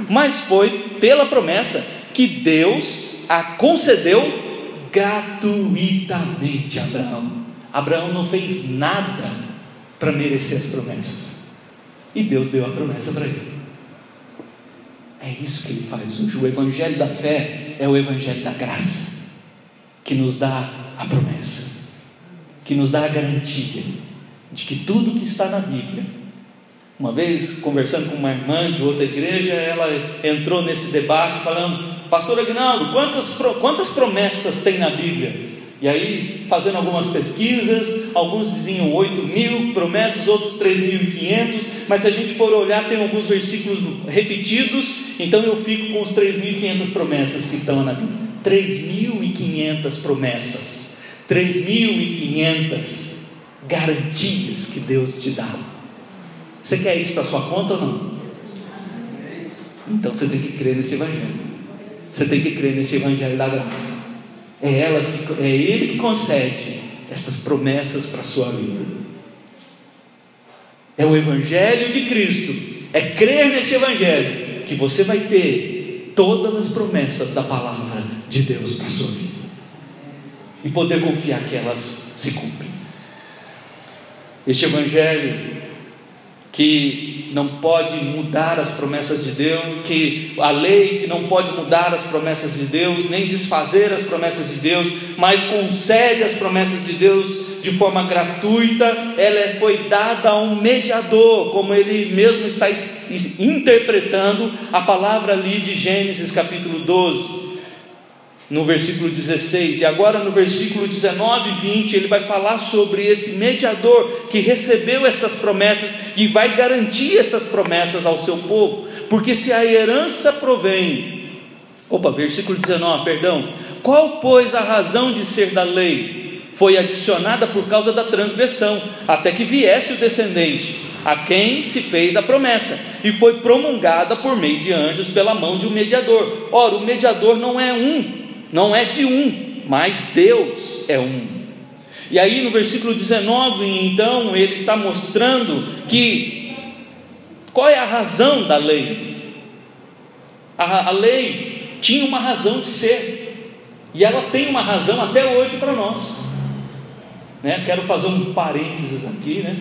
S1: mas foi pela promessa que Deus a concedeu gratuitamente a Abraão. Abraão não fez nada para merecer as promessas. E Deus deu a promessa para ele. É isso que ele faz hoje. O evangelho da fé é o evangelho da graça, que nos dá a promessa, que nos dá a garantia de que tudo que está na Bíblia. Uma vez, conversando com uma irmã de outra igreja, ela entrou nesse debate falando: Pastor Aguinaldo, quantas, quantas promessas tem na Bíblia? E aí, fazendo algumas pesquisas, alguns diziam 8 mil promessas, outros 3.500, mas se a gente for olhar, tem alguns versículos repetidos, então eu fico com os 3.500 promessas que estão na Bíblia. 3.500 promessas, 3.500 garantias que Deus te dá. Você quer isso para sua conta ou não? Então você tem que crer nesse Evangelho. Você tem que crer nesse Evangelho da graça. É, elas que, é Ele que concede essas promessas para a sua vida. É o Evangelho de Cristo. É crer neste Evangelho que você vai ter todas as promessas da palavra de Deus para a sua vida. E poder confiar que elas se cumprem. Este Evangelho que não pode mudar as promessas de Deus, que a lei que não pode mudar as promessas de Deus, nem desfazer as promessas de Deus, mas concede as promessas de Deus de forma gratuita, ela foi dada a um mediador, como ele mesmo está interpretando a palavra ali de Gênesis capítulo 12 no versículo 16, e agora no versículo 19 e 20, ele vai falar sobre esse mediador que recebeu estas promessas e vai garantir essas promessas ao seu povo, porque se a herança provém, opa, versículo 19, perdão, qual pois a razão de ser da lei? Foi adicionada por causa da transgressão, até que viesse o descendente, a quem se fez a promessa, e foi promulgada por meio de anjos pela mão de um mediador. Ora, o mediador não é um, não é de um, mas Deus é um. E aí no versículo 19, então, ele está mostrando que qual é a razão da lei? A, a lei tinha uma razão de ser, e ela tem uma razão até hoje para nós. Né? Quero fazer um parênteses aqui, né?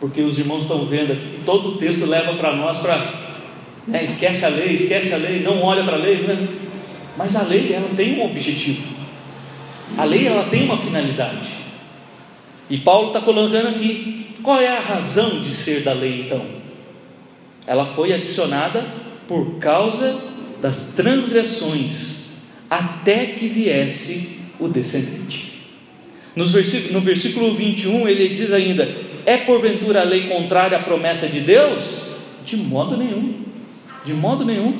S1: porque os irmãos estão vendo aqui que todo o texto leva para nós para né? esquece a lei, esquece a lei, não olha para a lei. Né? Mas a lei ela tem um objetivo. A lei ela tem uma finalidade. E Paulo está colocando aqui qual é a razão de ser da lei então? Ela foi adicionada por causa das transgressões até que viesse o descendente. no versículo 21 ele diz ainda: É porventura a lei contrária à promessa de Deus? De modo nenhum, de modo nenhum.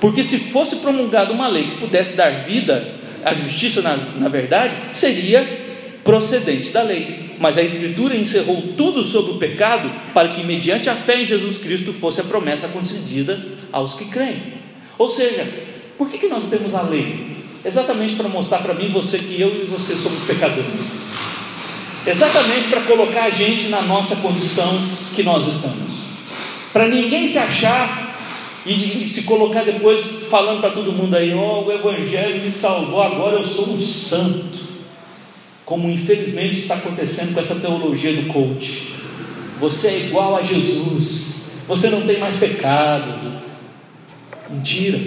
S1: Porque se fosse promulgada uma lei que pudesse dar vida à justiça, na, na verdade, seria procedente da lei. Mas a Escritura encerrou tudo sobre o pecado para que, mediante a fé em Jesus Cristo, fosse a promessa concedida aos que creem. Ou seja, por que, que nós temos a lei? Exatamente para mostrar para mim, você, que eu e você somos pecadores. Exatamente para colocar a gente na nossa condição que nós estamos. Para ninguém se achar e, e se colocar depois falando para todo mundo aí: Ó, oh, o Evangelho me salvou, agora eu sou um santo. como infelizmente está acontecendo com essa teologia do coach. Você é igual a Jesus, você não tem mais pecado. Mentira,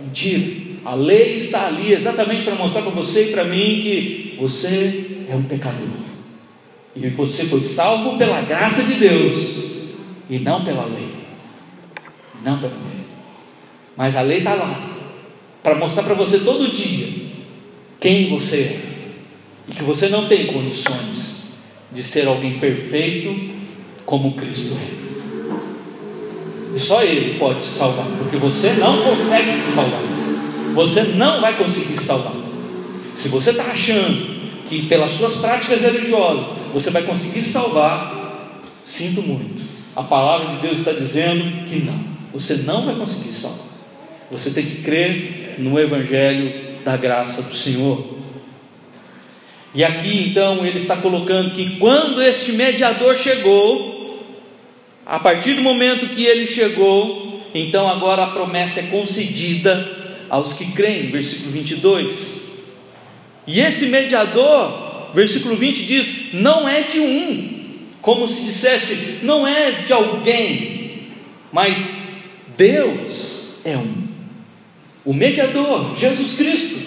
S1: mentira. A lei está ali exatamente para mostrar para você e para mim que você é um pecador. E você foi salvo pela graça de Deus e não pela lei. Não lei. Mas a lei está lá para mostrar para você todo dia quem você é e que você não tem condições de ser alguém perfeito como Cristo é. E só Ele pode te salvar, porque você não consegue se salvar. Você não vai conseguir se salvar. Se você está achando que pelas suas práticas religiosas você vai conseguir se salvar, sinto muito. A palavra de Deus está dizendo que não. Você não vai conseguir se salvar. Você tem que crer no Evangelho da graça do Senhor. E aqui então ele está colocando que quando este mediador chegou, a partir do momento que ele chegou, então agora a promessa é concedida aos que creem, versículo 22. E esse mediador, versículo 20 diz: não é de um, como se dissesse, não é de alguém, mas Deus é um. O mediador, Jesus Cristo,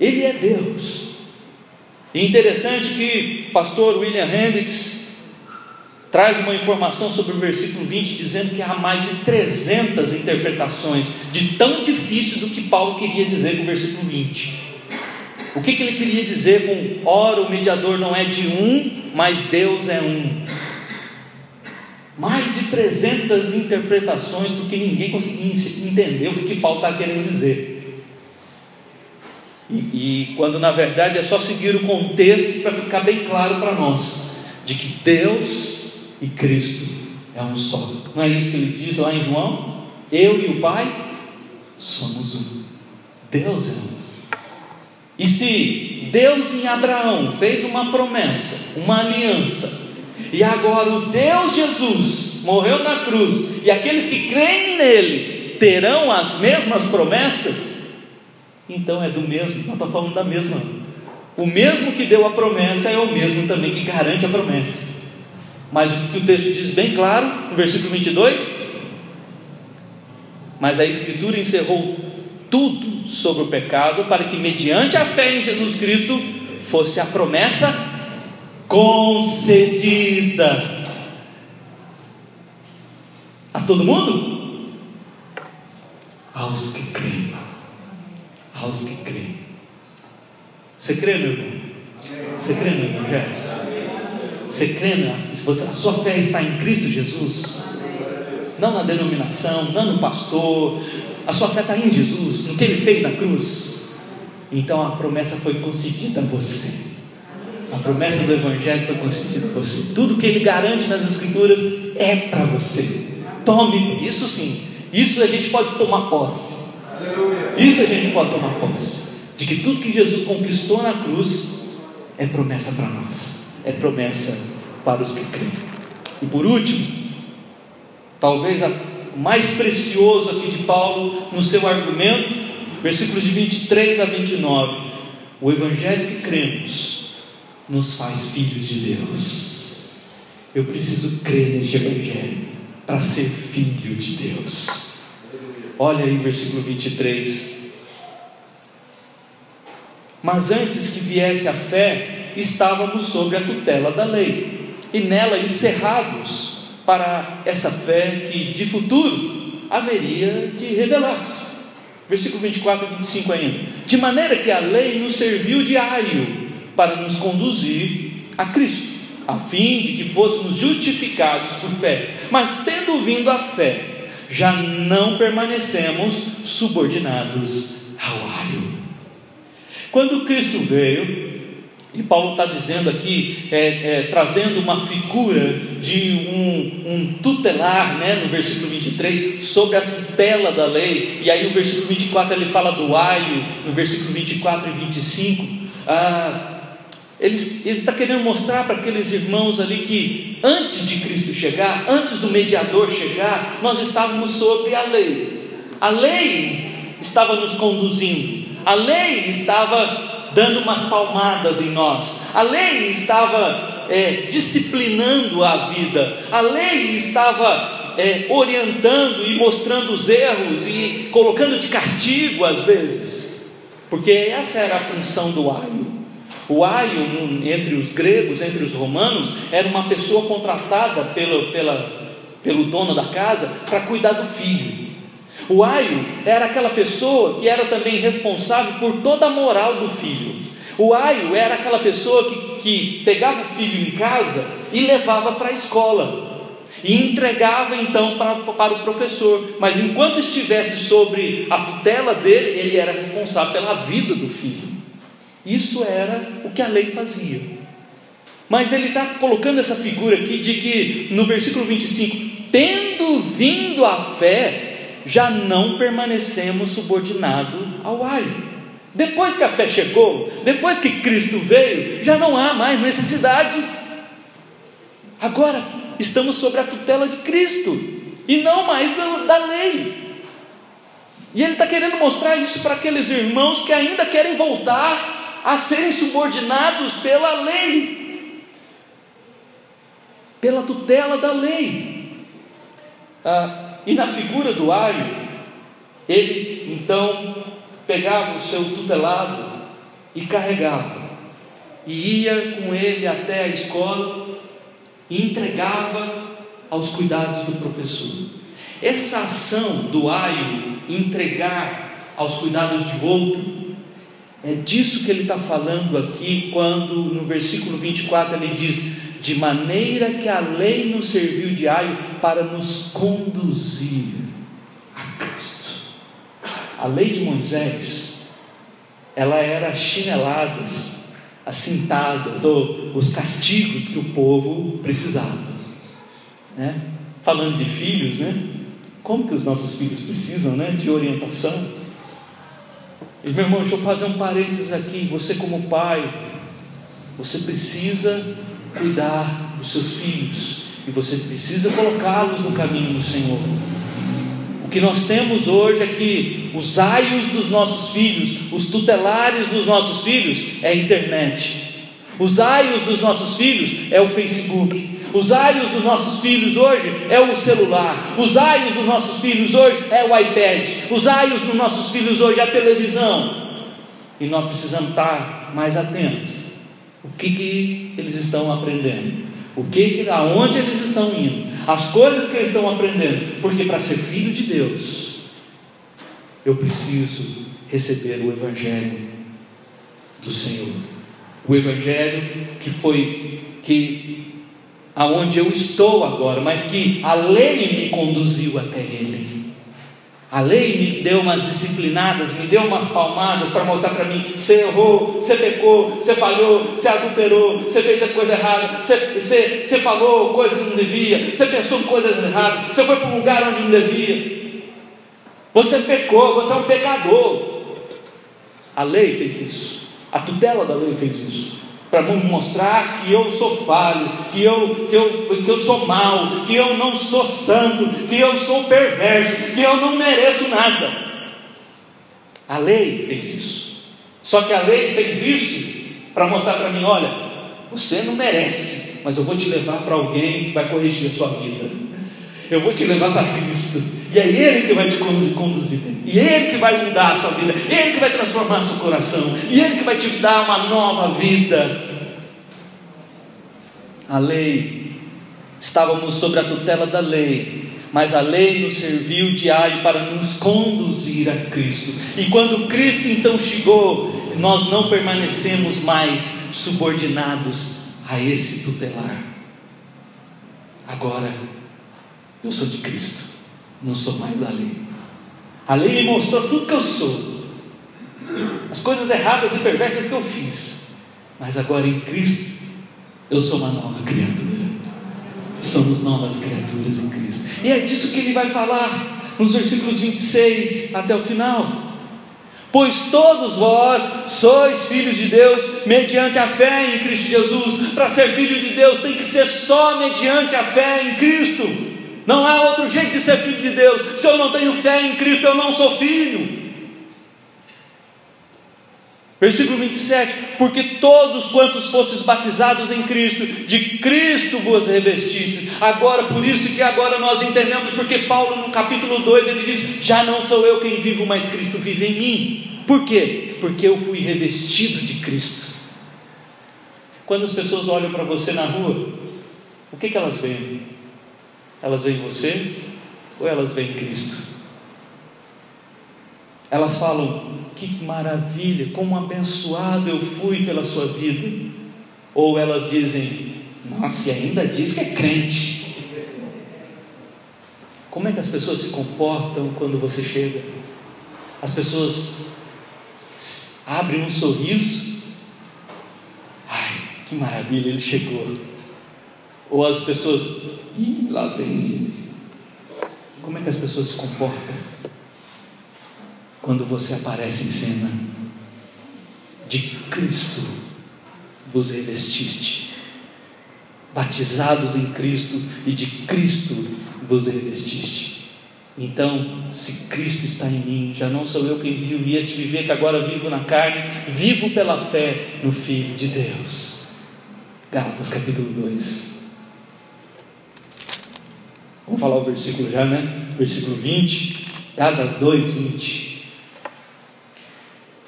S1: ele é Deus. E interessante que o pastor William Hendricks traz uma informação sobre o versículo 20, dizendo que há mais de 300 interpretações de tão difícil do que Paulo queria dizer com o versículo 20. O que, que ele queria dizer com ora o mediador não é de um, mas Deus é um? Mais de 300 interpretações, porque ninguém conseguia entender o que, Paulo está querendo dizer. E, e quando na verdade é só seguir o contexto para ficar bem claro para nós de que Deus e Cristo é um só. Não é isso que ele diz lá em João? Eu e o Pai somos um. Deus é um. E se Deus em Abraão fez uma promessa, uma aliança, e agora o Deus Jesus morreu na cruz, e aqueles que creem nele terão as mesmas promessas, então é do mesmo, não estou falando da mesma. O mesmo que deu a promessa é o mesmo também que garante a promessa. Mas o que o texto diz bem claro, no versículo 22, mas a Escritura encerrou tudo sobre o pecado, para que, mediante a fé em Jesus Cristo, fosse a promessa concedida a todo mundo? Aos que creem. Aos que creem. Você crê, meu irmão? Você crê no Evangelho? Você crê na, se você, a sua fé está em Cristo Jesus? Não na denominação, não no pastor. A sua fé está em Jesus, no que ele fez na cruz. Então a promessa foi concedida a você. A promessa do Evangelho foi concedida a você. Tudo que ele garante nas Escrituras é para você. Tome, isso sim. Isso a gente pode tomar posse. Isso a gente pode tomar posse. De que tudo que Jesus conquistou na cruz é promessa para nós é promessa para os que creem. E por último, talvez o mais precioso aqui de Paulo no seu argumento, versículos de 23 a 29. O evangelho que cremos nos faz filhos de Deus. Eu preciso crer neste evangelho para ser filho de Deus. Olha aí versículo 23. Mas antes que viesse a fé, estávamos sob a tutela da lei e nela encerrados para essa fé que de futuro haveria de revelar-se. Versículo 24 e 25 ainda. De maneira que a lei nos serviu de aio para nos conduzir a Cristo, a fim de que fôssemos justificados por fé. Mas tendo vindo a fé, já não permanecemos subordinados ao aio. Quando Cristo veio, e Paulo está dizendo aqui, é, é, trazendo uma figura de um, um, tutelar, né, no versículo 23, sobre a tutela da lei, e aí no versículo 24 ele fala do aio, no versículo 24 e 25, ah, ele, ele está querendo mostrar para aqueles irmãos ali que antes de Cristo chegar, antes do mediador chegar, nós estávamos sobre a lei, a lei estava nos conduzindo, a lei estava dando umas palmadas em nós, a lei estava é, disciplinando a vida, a lei estava é, orientando e mostrando os erros e colocando de castigo às vezes, porque essa era a função do aio. O aio, entre os gregos, entre os romanos, era uma pessoa contratada pelo, pela, pelo dono da casa para cuidar do filho. O aio era aquela pessoa que era também responsável por toda a moral do filho. O aio era aquela pessoa que, que pegava o filho em casa e levava para a escola e entregava então para, para o professor, mas enquanto estivesse sobre a tutela dele, ele era responsável pela vida do filho. Isso era o que a lei fazia. Mas ele está colocando essa figura aqui de que no versículo 25, tendo vindo a fé, já não permanecemos subordinados ao aio. Depois que a fé chegou, depois que Cristo veio, já não há mais necessidade. Agora estamos sob a tutela de Cristo e não mais da, da lei. E ele está querendo mostrar isso para aqueles irmãos que ainda querem voltar a serem subordinados pela lei, pela tutela da lei. Ah, e na figura do aio, ele então pegava o seu tutelado e carregava, e ia com ele até a escola e entregava aos cuidados do professor. Essa ação do aio entregar aos cuidados de outro, é disso que ele está falando aqui, quando no versículo 24 ele diz: de maneira que a lei nos serviu de aio para nos conduzir a Cristo. A lei de Moisés, ela era chineladas, as cintadas ou os castigos que o povo precisava. Né? Falando de filhos, né? Como que os nossos filhos precisam, né? De orientação. E meu irmão, deixa eu fazer um parênteses aqui. Você como pai, você precisa cuidar dos seus filhos e você precisa colocá-los no caminho do Senhor. O que nós temos hoje é que os aios dos nossos filhos, os tutelares dos nossos filhos é a internet. Os aios dos nossos filhos é o Facebook. Os aios dos nossos filhos hoje é o celular. Os aios dos nossos filhos hoje é o iPad. Os aios dos nossos filhos hoje é a televisão. E nós precisamos estar mais atentos o que, que eles estão aprendendo? O que, aonde eles estão indo? As coisas que eles estão aprendendo? Porque para ser filho de Deus, eu preciso receber o evangelho do Senhor. O evangelho que foi que aonde eu estou agora, mas que a lei me conduziu até ele. A lei me deu umas disciplinadas, me deu umas palmadas para mostrar para mim: você errou, você pecou, você falhou, você adulterou, você fez a coisa errada, você, você, você falou coisas que não devia, você pensou coisas erradas, você foi para um lugar onde não devia. Você pecou, você é um pecador. A lei fez isso, a tutela da lei fez isso para mostrar que eu sou falho, que eu, que, eu, que eu sou mau, que eu não sou santo, que eu sou perverso, que eu não mereço nada. A lei fez isso. Só que a lei fez isso para mostrar para mim: olha, você não merece, mas eu vou te levar para alguém que vai corrigir a sua vida. Eu vou te levar para Cristo. E é Ele que vai te conduzir. E Ele que vai mudar a sua vida. Ele que vai transformar seu coração. E Ele que vai te dar uma nova vida. A lei, estávamos sobre a tutela da lei, mas a lei nos serviu de aio para nos conduzir a Cristo. E quando Cristo então chegou, nós não permanecemos mais subordinados a esse tutelar. Agora, eu sou de Cristo, não sou mais da lei. A lei me mostrou tudo que eu sou, as coisas erradas e perversas que eu fiz, mas agora em Cristo eu sou uma nova criatura. Somos novas criaturas em Cristo. E é disso que ele vai falar nos versículos 26 até o final. Pois todos vós sois filhos de Deus mediante a fé em Cristo Jesus. Para ser filho de Deus tem que ser só mediante a fé em Cristo. Não há outro jeito de ser filho de Deus. Se eu não tenho fé em Cristo, eu não sou filho. Versículo 27: Porque todos quantos fostes batizados em Cristo, de Cristo vos revestistes. Agora, por isso que agora nós entendemos, porque Paulo no capítulo 2 ele diz: Já não sou eu quem vivo, mas Cristo vive em mim. Por quê? Porque eu fui revestido de Cristo. Quando as pessoas olham para você na rua, o que, que elas veem? Elas veem você ou elas veem Cristo? Elas falam: que maravilha, como abençoado eu fui pela sua vida. Ou elas dizem, nossa, e ainda diz que é crente. Como é que as pessoas se comportam quando você chega? As pessoas abrem um sorriso. Ai, que maravilha, ele chegou. Ou as pessoas, ih, lá vem. Como é que as pessoas se comportam? quando você aparece em cena. De Cristo vos revestiste, batizados em Cristo e de Cristo vos revestiste. Então, se Cristo está em mim, já não sou eu quem vivo, e esse viver que agora vivo na carne, vivo pela fé no Filho de Deus. Gálatas capítulo 2. Vamos falar o versículo já, né? Versículo 20. Gálatas 2, 20.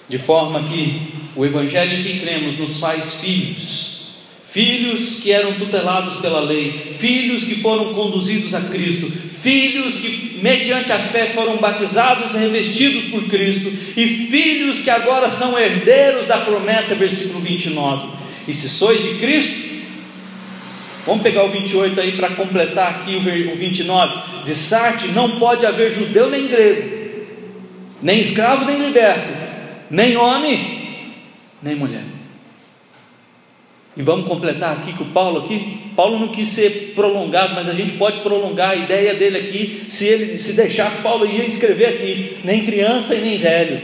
S1: De forma que o Evangelho que cremos nos faz filhos, filhos que eram tutelados pela lei, filhos que foram conduzidos a Cristo, filhos que, mediante a fé, foram batizados e revestidos por Cristo, e filhos que agora são herdeiros da promessa, versículo 29. E se sois de Cristo, Vamos pegar o 28 aí para completar aqui o 29. De Sarte não pode haver judeu nem grego, nem escravo nem liberto, nem homem, nem mulher. E vamos completar aqui com o Paulo aqui. Paulo não quis ser prolongado, mas a gente pode prolongar a ideia dele aqui. Se ele se deixasse, Paulo ia escrever aqui: nem criança e nem velho,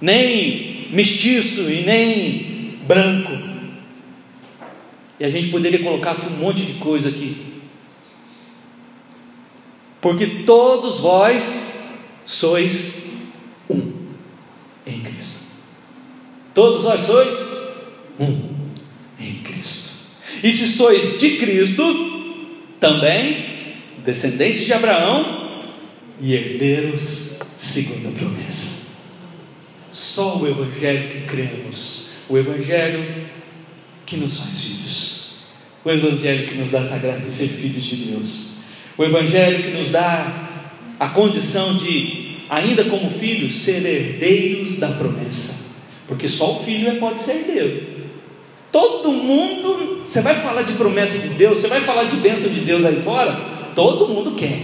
S1: nem mestiço e nem branco. E a gente poderia colocar aqui um monte de coisa aqui. Porque todos vós sois um em Cristo. Todos vós sois um em Cristo. E se sois de Cristo, também descendentes de Abraão e herdeiros segundo a promessa. Só o Evangelho que cremos, o Evangelho que nos faz filhos, o Evangelho que nos dá essa graça de ser filhos de Deus, o Evangelho que nos dá a condição de ainda como filhos, ser herdeiros da promessa, porque só o filho é, pode ser herdeiro. Todo mundo, você vai falar de promessa de Deus, você vai falar de bênção de Deus aí fora, todo mundo quer,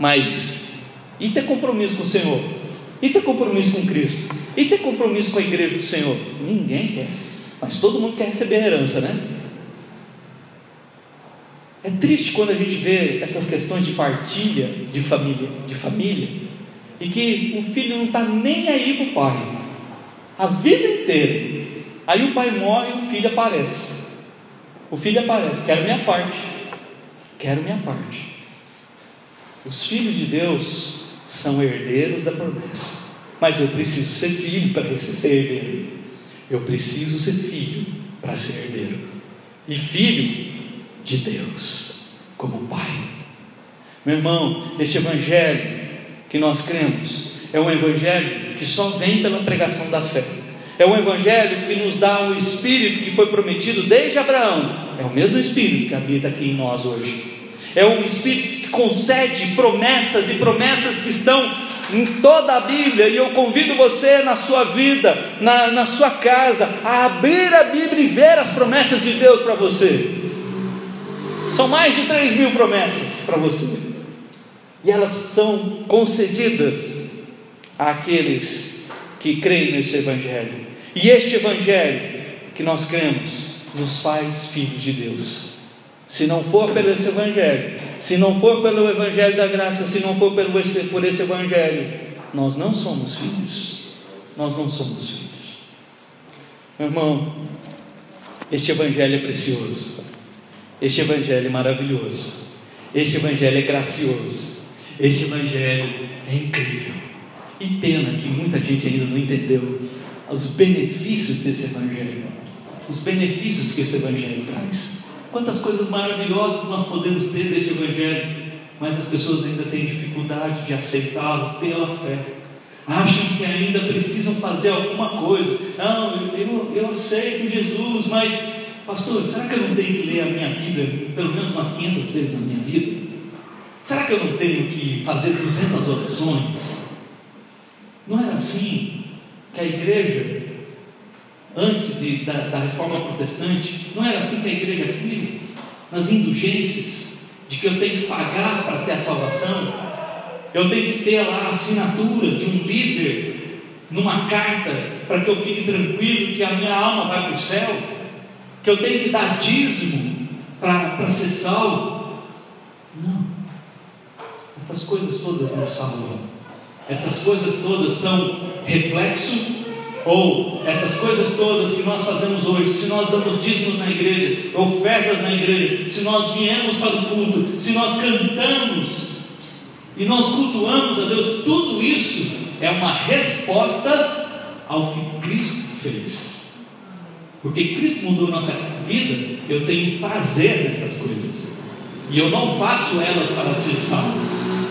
S1: mas e ter compromisso com o Senhor? E ter compromisso com Cristo? E ter compromisso com a igreja do Senhor? Ninguém quer, mas todo mundo quer receber a herança, né? É triste quando a gente vê essas questões de partilha de família, de família, e que o filho não está nem aí para o pai, a vida inteira. Aí o pai morre e o filho aparece. O filho aparece, quero minha parte, quero minha parte. Os filhos de Deus são herdeiros da promessa, mas eu preciso ser filho para ser herdeiro. Eu preciso ser filho para ser herdeiro, e filho de Deus, como pai. Meu irmão, este Evangelho que nós cremos é um evangelho que só vem pela pregação da fé. É um evangelho que nos dá o espírito que foi prometido desde Abraão. É o mesmo espírito que habita aqui em nós hoje. É um espírito que concede promessas e promessas que estão em toda a Bíblia, e eu convido você na sua vida, na, na sua casa, a abrir a Bíblia e ver as promessas de Deus para você. São mais de 3 mil promessas para você e elas são concedidas àqueles que creem nesse Evangelho. E este Evangelho que nós cremos nos faz filhos de Deus. Se não for pelo esse Evangelho, se não for pelo Evangelho da graça, se não for pelo esse, por esse Evangelho, nós não somos filhos. Nós não somos filhos. Meu irmão, este Evangelho é precioso. Este Evangelho é maravilhoso. Este Evangelho é gracioso. Este Evangelho é incrível. Que pena que muita gente ainda não entendeu os benefícios desse Evangelho, os benefícios que esse Evangelho traz. Quantas coisas maravilhosas nós podemos ter deste Evangelho, mas as pessoas ainda têm dificuldade de aceitá-lo pela fé. Acham que ainda precisam fazer alguma coisa. Não, eu, eu, eu aceito Jesus, mas, pastor, será que eu não tenho que ler a minha Bíblia pelo menos umas 500 vezes na minha vida? Será que eu não tenho que fazer 200 orações? Não era assim que a igreja, antes de, da, da reforma protestante, não era assim que a igreja vivia? Nas indulgências, de que eu tenho que pagar para ter a salvação, eu tenho que ter lá a assinatura de um líder numa carta para que eu fique tranquilo que a minha alma vai para o céu, que eu tenho que dar dízimo para ser salvo. Não. Estas coisas todas não salvam. Estas coisas todas são reflexo ou estas coisas todas que nós fazemos hoje, se nós damos dízimos na igreja, ofertas na igreja, se nós viemos para o culto, se nós cantamos e nós cultuamos a Deus, tudo isso é uma resposta ao que Cristo fez. Porque Cristo mudou nossa vida, eu tenho prazer nessas coisas. E eu não faço elas para ser salvo.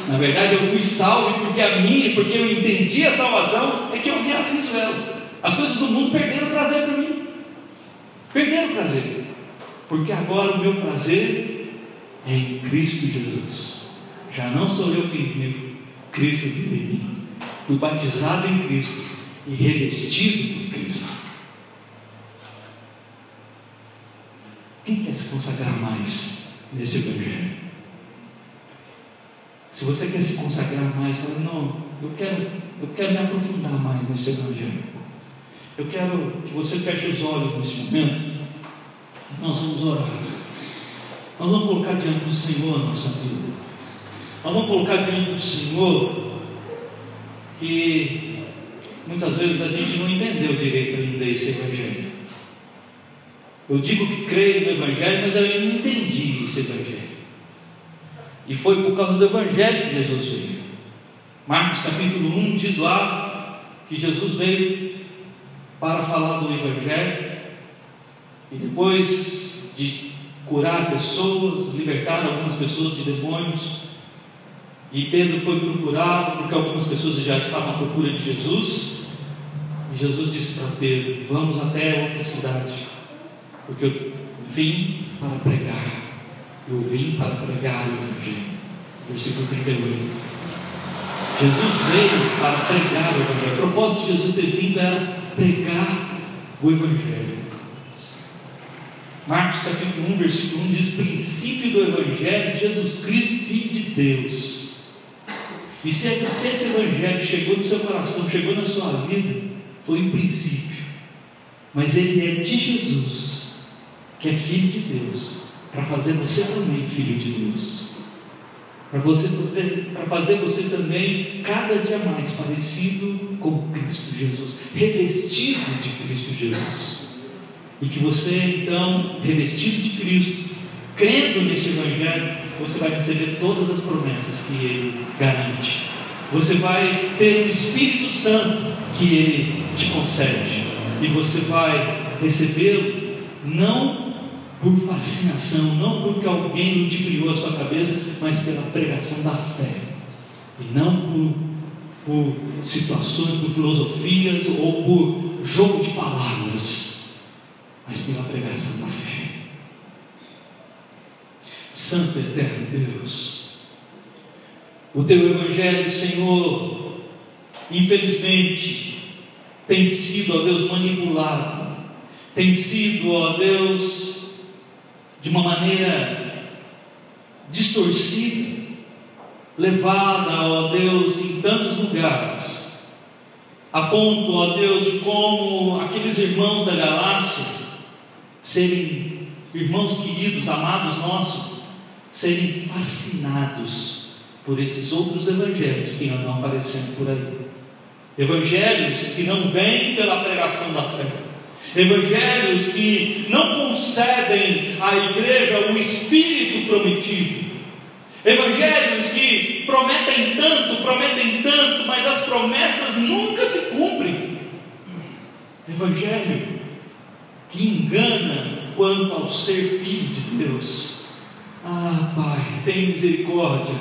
S1: Na verdade, eu fui salvo porque a minha, porque eu entendi a salvação, é que eu realizo elas. As coisas do mundo perderam prazer para mim. Perderam prazer. Porque agora o meu prazer é em Cristo Jesus. Já não sou eu quem vivo, Cristo vive em mim. Fui batizado em Cristo e revestido por Cristo. Quem quer se consagrar mais nesse Evangelho? Se você quer se consagrar mais, fala, não, eu quero, eu quero me aprofundar mais nesse Evangelho. Eu quero que você feche os olhos nesse momento. Nós vamos orar. Nós vamos colocar diante do Senhor a nossa vida. Nós vamos colocar diante do Senhor que muitas vezes a gente não entendeu direito ainda esse Evangelho. Eu digo que creio no Evangelho, mas eu ainda não entendi esse Evangelho. E foi por causa do Evangelho que Jesus veio. Marcos capítulo 1 diz lá que Jesus veio para falar do Evangelho e depois de curar pessoas, libertar algumas pessoas de demônios. E Pedro foi procurá-lo porque algumas pessoas já estavam à procura de Jesus. E Jesus disse para Pedro: Vamos até outra cidade, porque eu vim para pregar eu vim para pregar o Evangelho. Versículo 38. Jesus veio para pregar o Evangelho. O propósito de Jesus ter vindo era pregar o Evangelho. Marcos capítulo 1, versículo 1 diz: princípio do Evangelho Jesus Cristo, Filho de Deus. E se esse Evangelho chegou no seu coração, chegou na sua vida, foi em princípio. Mas ele é de Jesus, que é Filho de Deus para fazer você também filho de Deus. Para você fazer, para fazer você também cada dia mais parecido com Cristo Jesus, revestido de Cristo Jesus. E que você então, revestido de Cristo, crendo neste Evangelho, você vai receber todas as promessas que Ele garante. Você vai ter o Espírito Santo que Ele te concede. E você vai recebê-lo não por fascinação, não porque alguém ludibriou a sua cabeça, mas pela pregação da fé, e não por, por situações, por filosofias ou por jogo de palavras, mas pela pregação da fé. Santo Eterno Deus, o teu Evangelho, Senhor, infelizmente, tem sido, ó Deus, manipulado, tem sido, ó Deus, de uma maneira distorcida, levada, ó Deus, em tantos lugares, a ponto, ó Deus, de como aqueles irmãos da Galácia serem irmãos queridos, amados nossos, serem fascinados por esses outros evangelhos que andam aparecendo por aí. Evangelhos que não vêm pela pregação da fé, Evangelhos que não concedem à igreja o Espírito prometido. Evangelhos que prometem tanto, prometem tanto, mas as promessas nunca se cumprem. Evangelho que engana quanto ao ser filho de Deus. Ah, Pai, tem misericórdia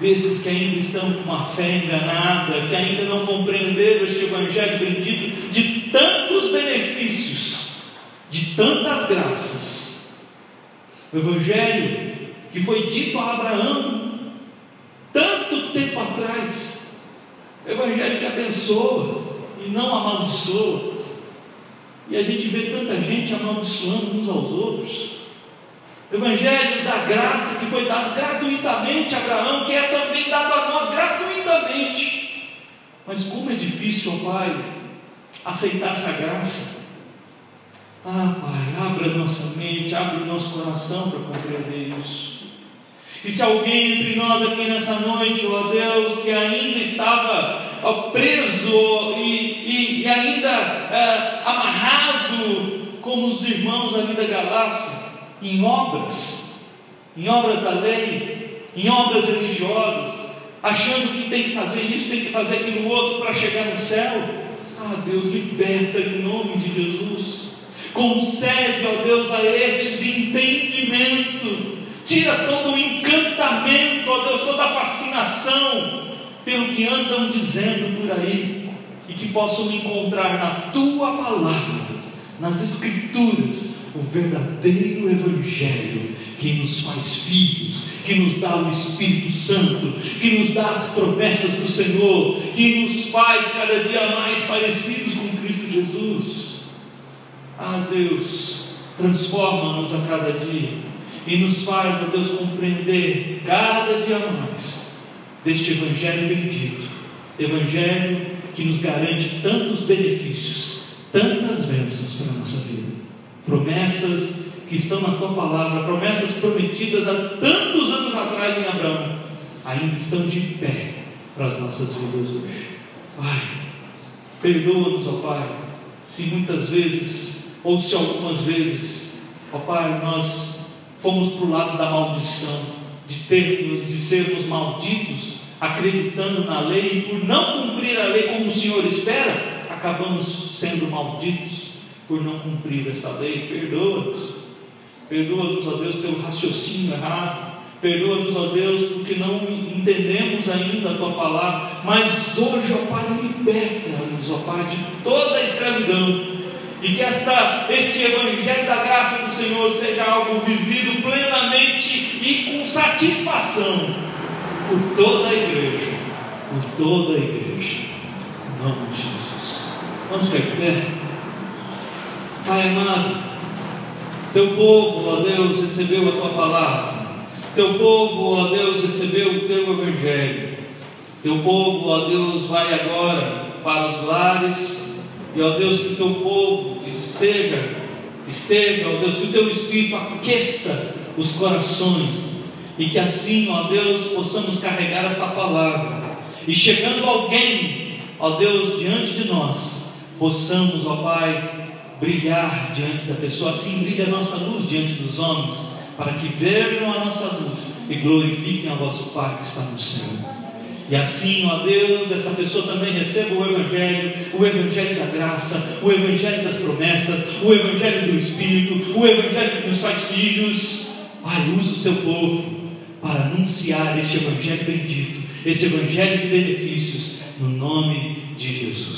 S1: desses que ainda estão com uma fé enganada, que ainda não compreenderam este Evangelho bendito de tantos benefícios, de tantas graças. O Evangelho que foi dito a Abraão tanto tempo atrás. O Evangelho que abençoa e não amaldiçoa. E a gente vê tanta gente amaldiçoando uns aos outros. O Evangelho da graça que foi dado gratuitamente a Abraão, que é também dado a nós gratuitamente. Mas como é difícil, ó Pai, aceitar essa graça. Ah, Pai, abra nossa mente, abre o nosso coração para compreender isso. E se alguém entre nós aqui nessa noite, ó Deus, que ainda estava ó, preso e, e, e ainda é, amarrado, como os irmãos ali da Galácia, em obras, em obras da lei, em obras religiosas, achando que tem que fazer isso, tem que fazer aquilo outro para chegar no céu. Ah, Deus, liberta em nome de Jesus. Concede, ó Deus, a estes entendimento Tira todo o encantamento, ó Deus, toda a fascinação pelo que andam dizendo por aí e que possam encontrar na tua palavra, nas Escrituras, o verdadeiro Evangelho que nos faz filhos, que nos dá o Espírito Santo, que nos dá as promessas do Senhor, que nos faz cada dia mais parecidos com Cristo Jesus. Ah, Deus, transforma-nos a cada dia e nos faz, ó Deus, compreender cada dia mais deste Evangelho bendito, Evangelho que nos garante tantos benefícios, tantas bênçãos para a nossa vida, promessas que estão na tua palavra, promessas prometidas há tantos anos atrás em Abraão, ainda estão de pé para as nossas vidas hoje. Pai, perdoa-nos, ó Pai, se muitas vezes, ou se algumas vezes, ó Pai, nós fomos para o lado da maldição, de, ter, de sermos malditos, acreditando na lei, e por não cumprir a lei como o Senhor espera, acabamos sendo malditos por não cumprir essa lei. Perdoa-nos, perdoa-nos, ó Deus, pelo raciocínio errado. Perdoa-nos, ó Deus, porque não entendemos ainda a tua palavra, mas hoje, ó Pai, liberta-nos, ó Pai, de toda a escravidão e que esta, este Evangelho da graça do Senhor seja algo vivido plenamente e com satisfação por toda a igreja, por toda a igreja, em nome de Jesus. Vamos ficar de pé? Pai amado, teu povo, ó Deus, recebeu a tua palavra, teu povo, ó Deus, recebeu o teu Evangelho, teu povo, ó Deus, vai agora para os lares e ó Deus, que o teu povo seja, esteja, ó Deus, que o teu Espírito aqueça os corações. E que assim, ó Deus, possamos carregar esta palavra. E chegando alguém, ó Deus, diante de nós, possamos, ó Pai, brilhar diante da pessoa. Assim brilha a nossa luz diante dos homens, para que vejam a nossa luz e glorifiquem a vosso Pai que está no céu. E assim, ó Deus, essa pessoa também receba o Evangelho, o Evangelho da graça, o Evangelho das promessas, o Evangelho do Espírito, o Evangelho que nos faz filhos. Pai, usa o seu povo para anunciar este Evangelho bendito, esse Evangelho de benefícios, no nome de Jesus.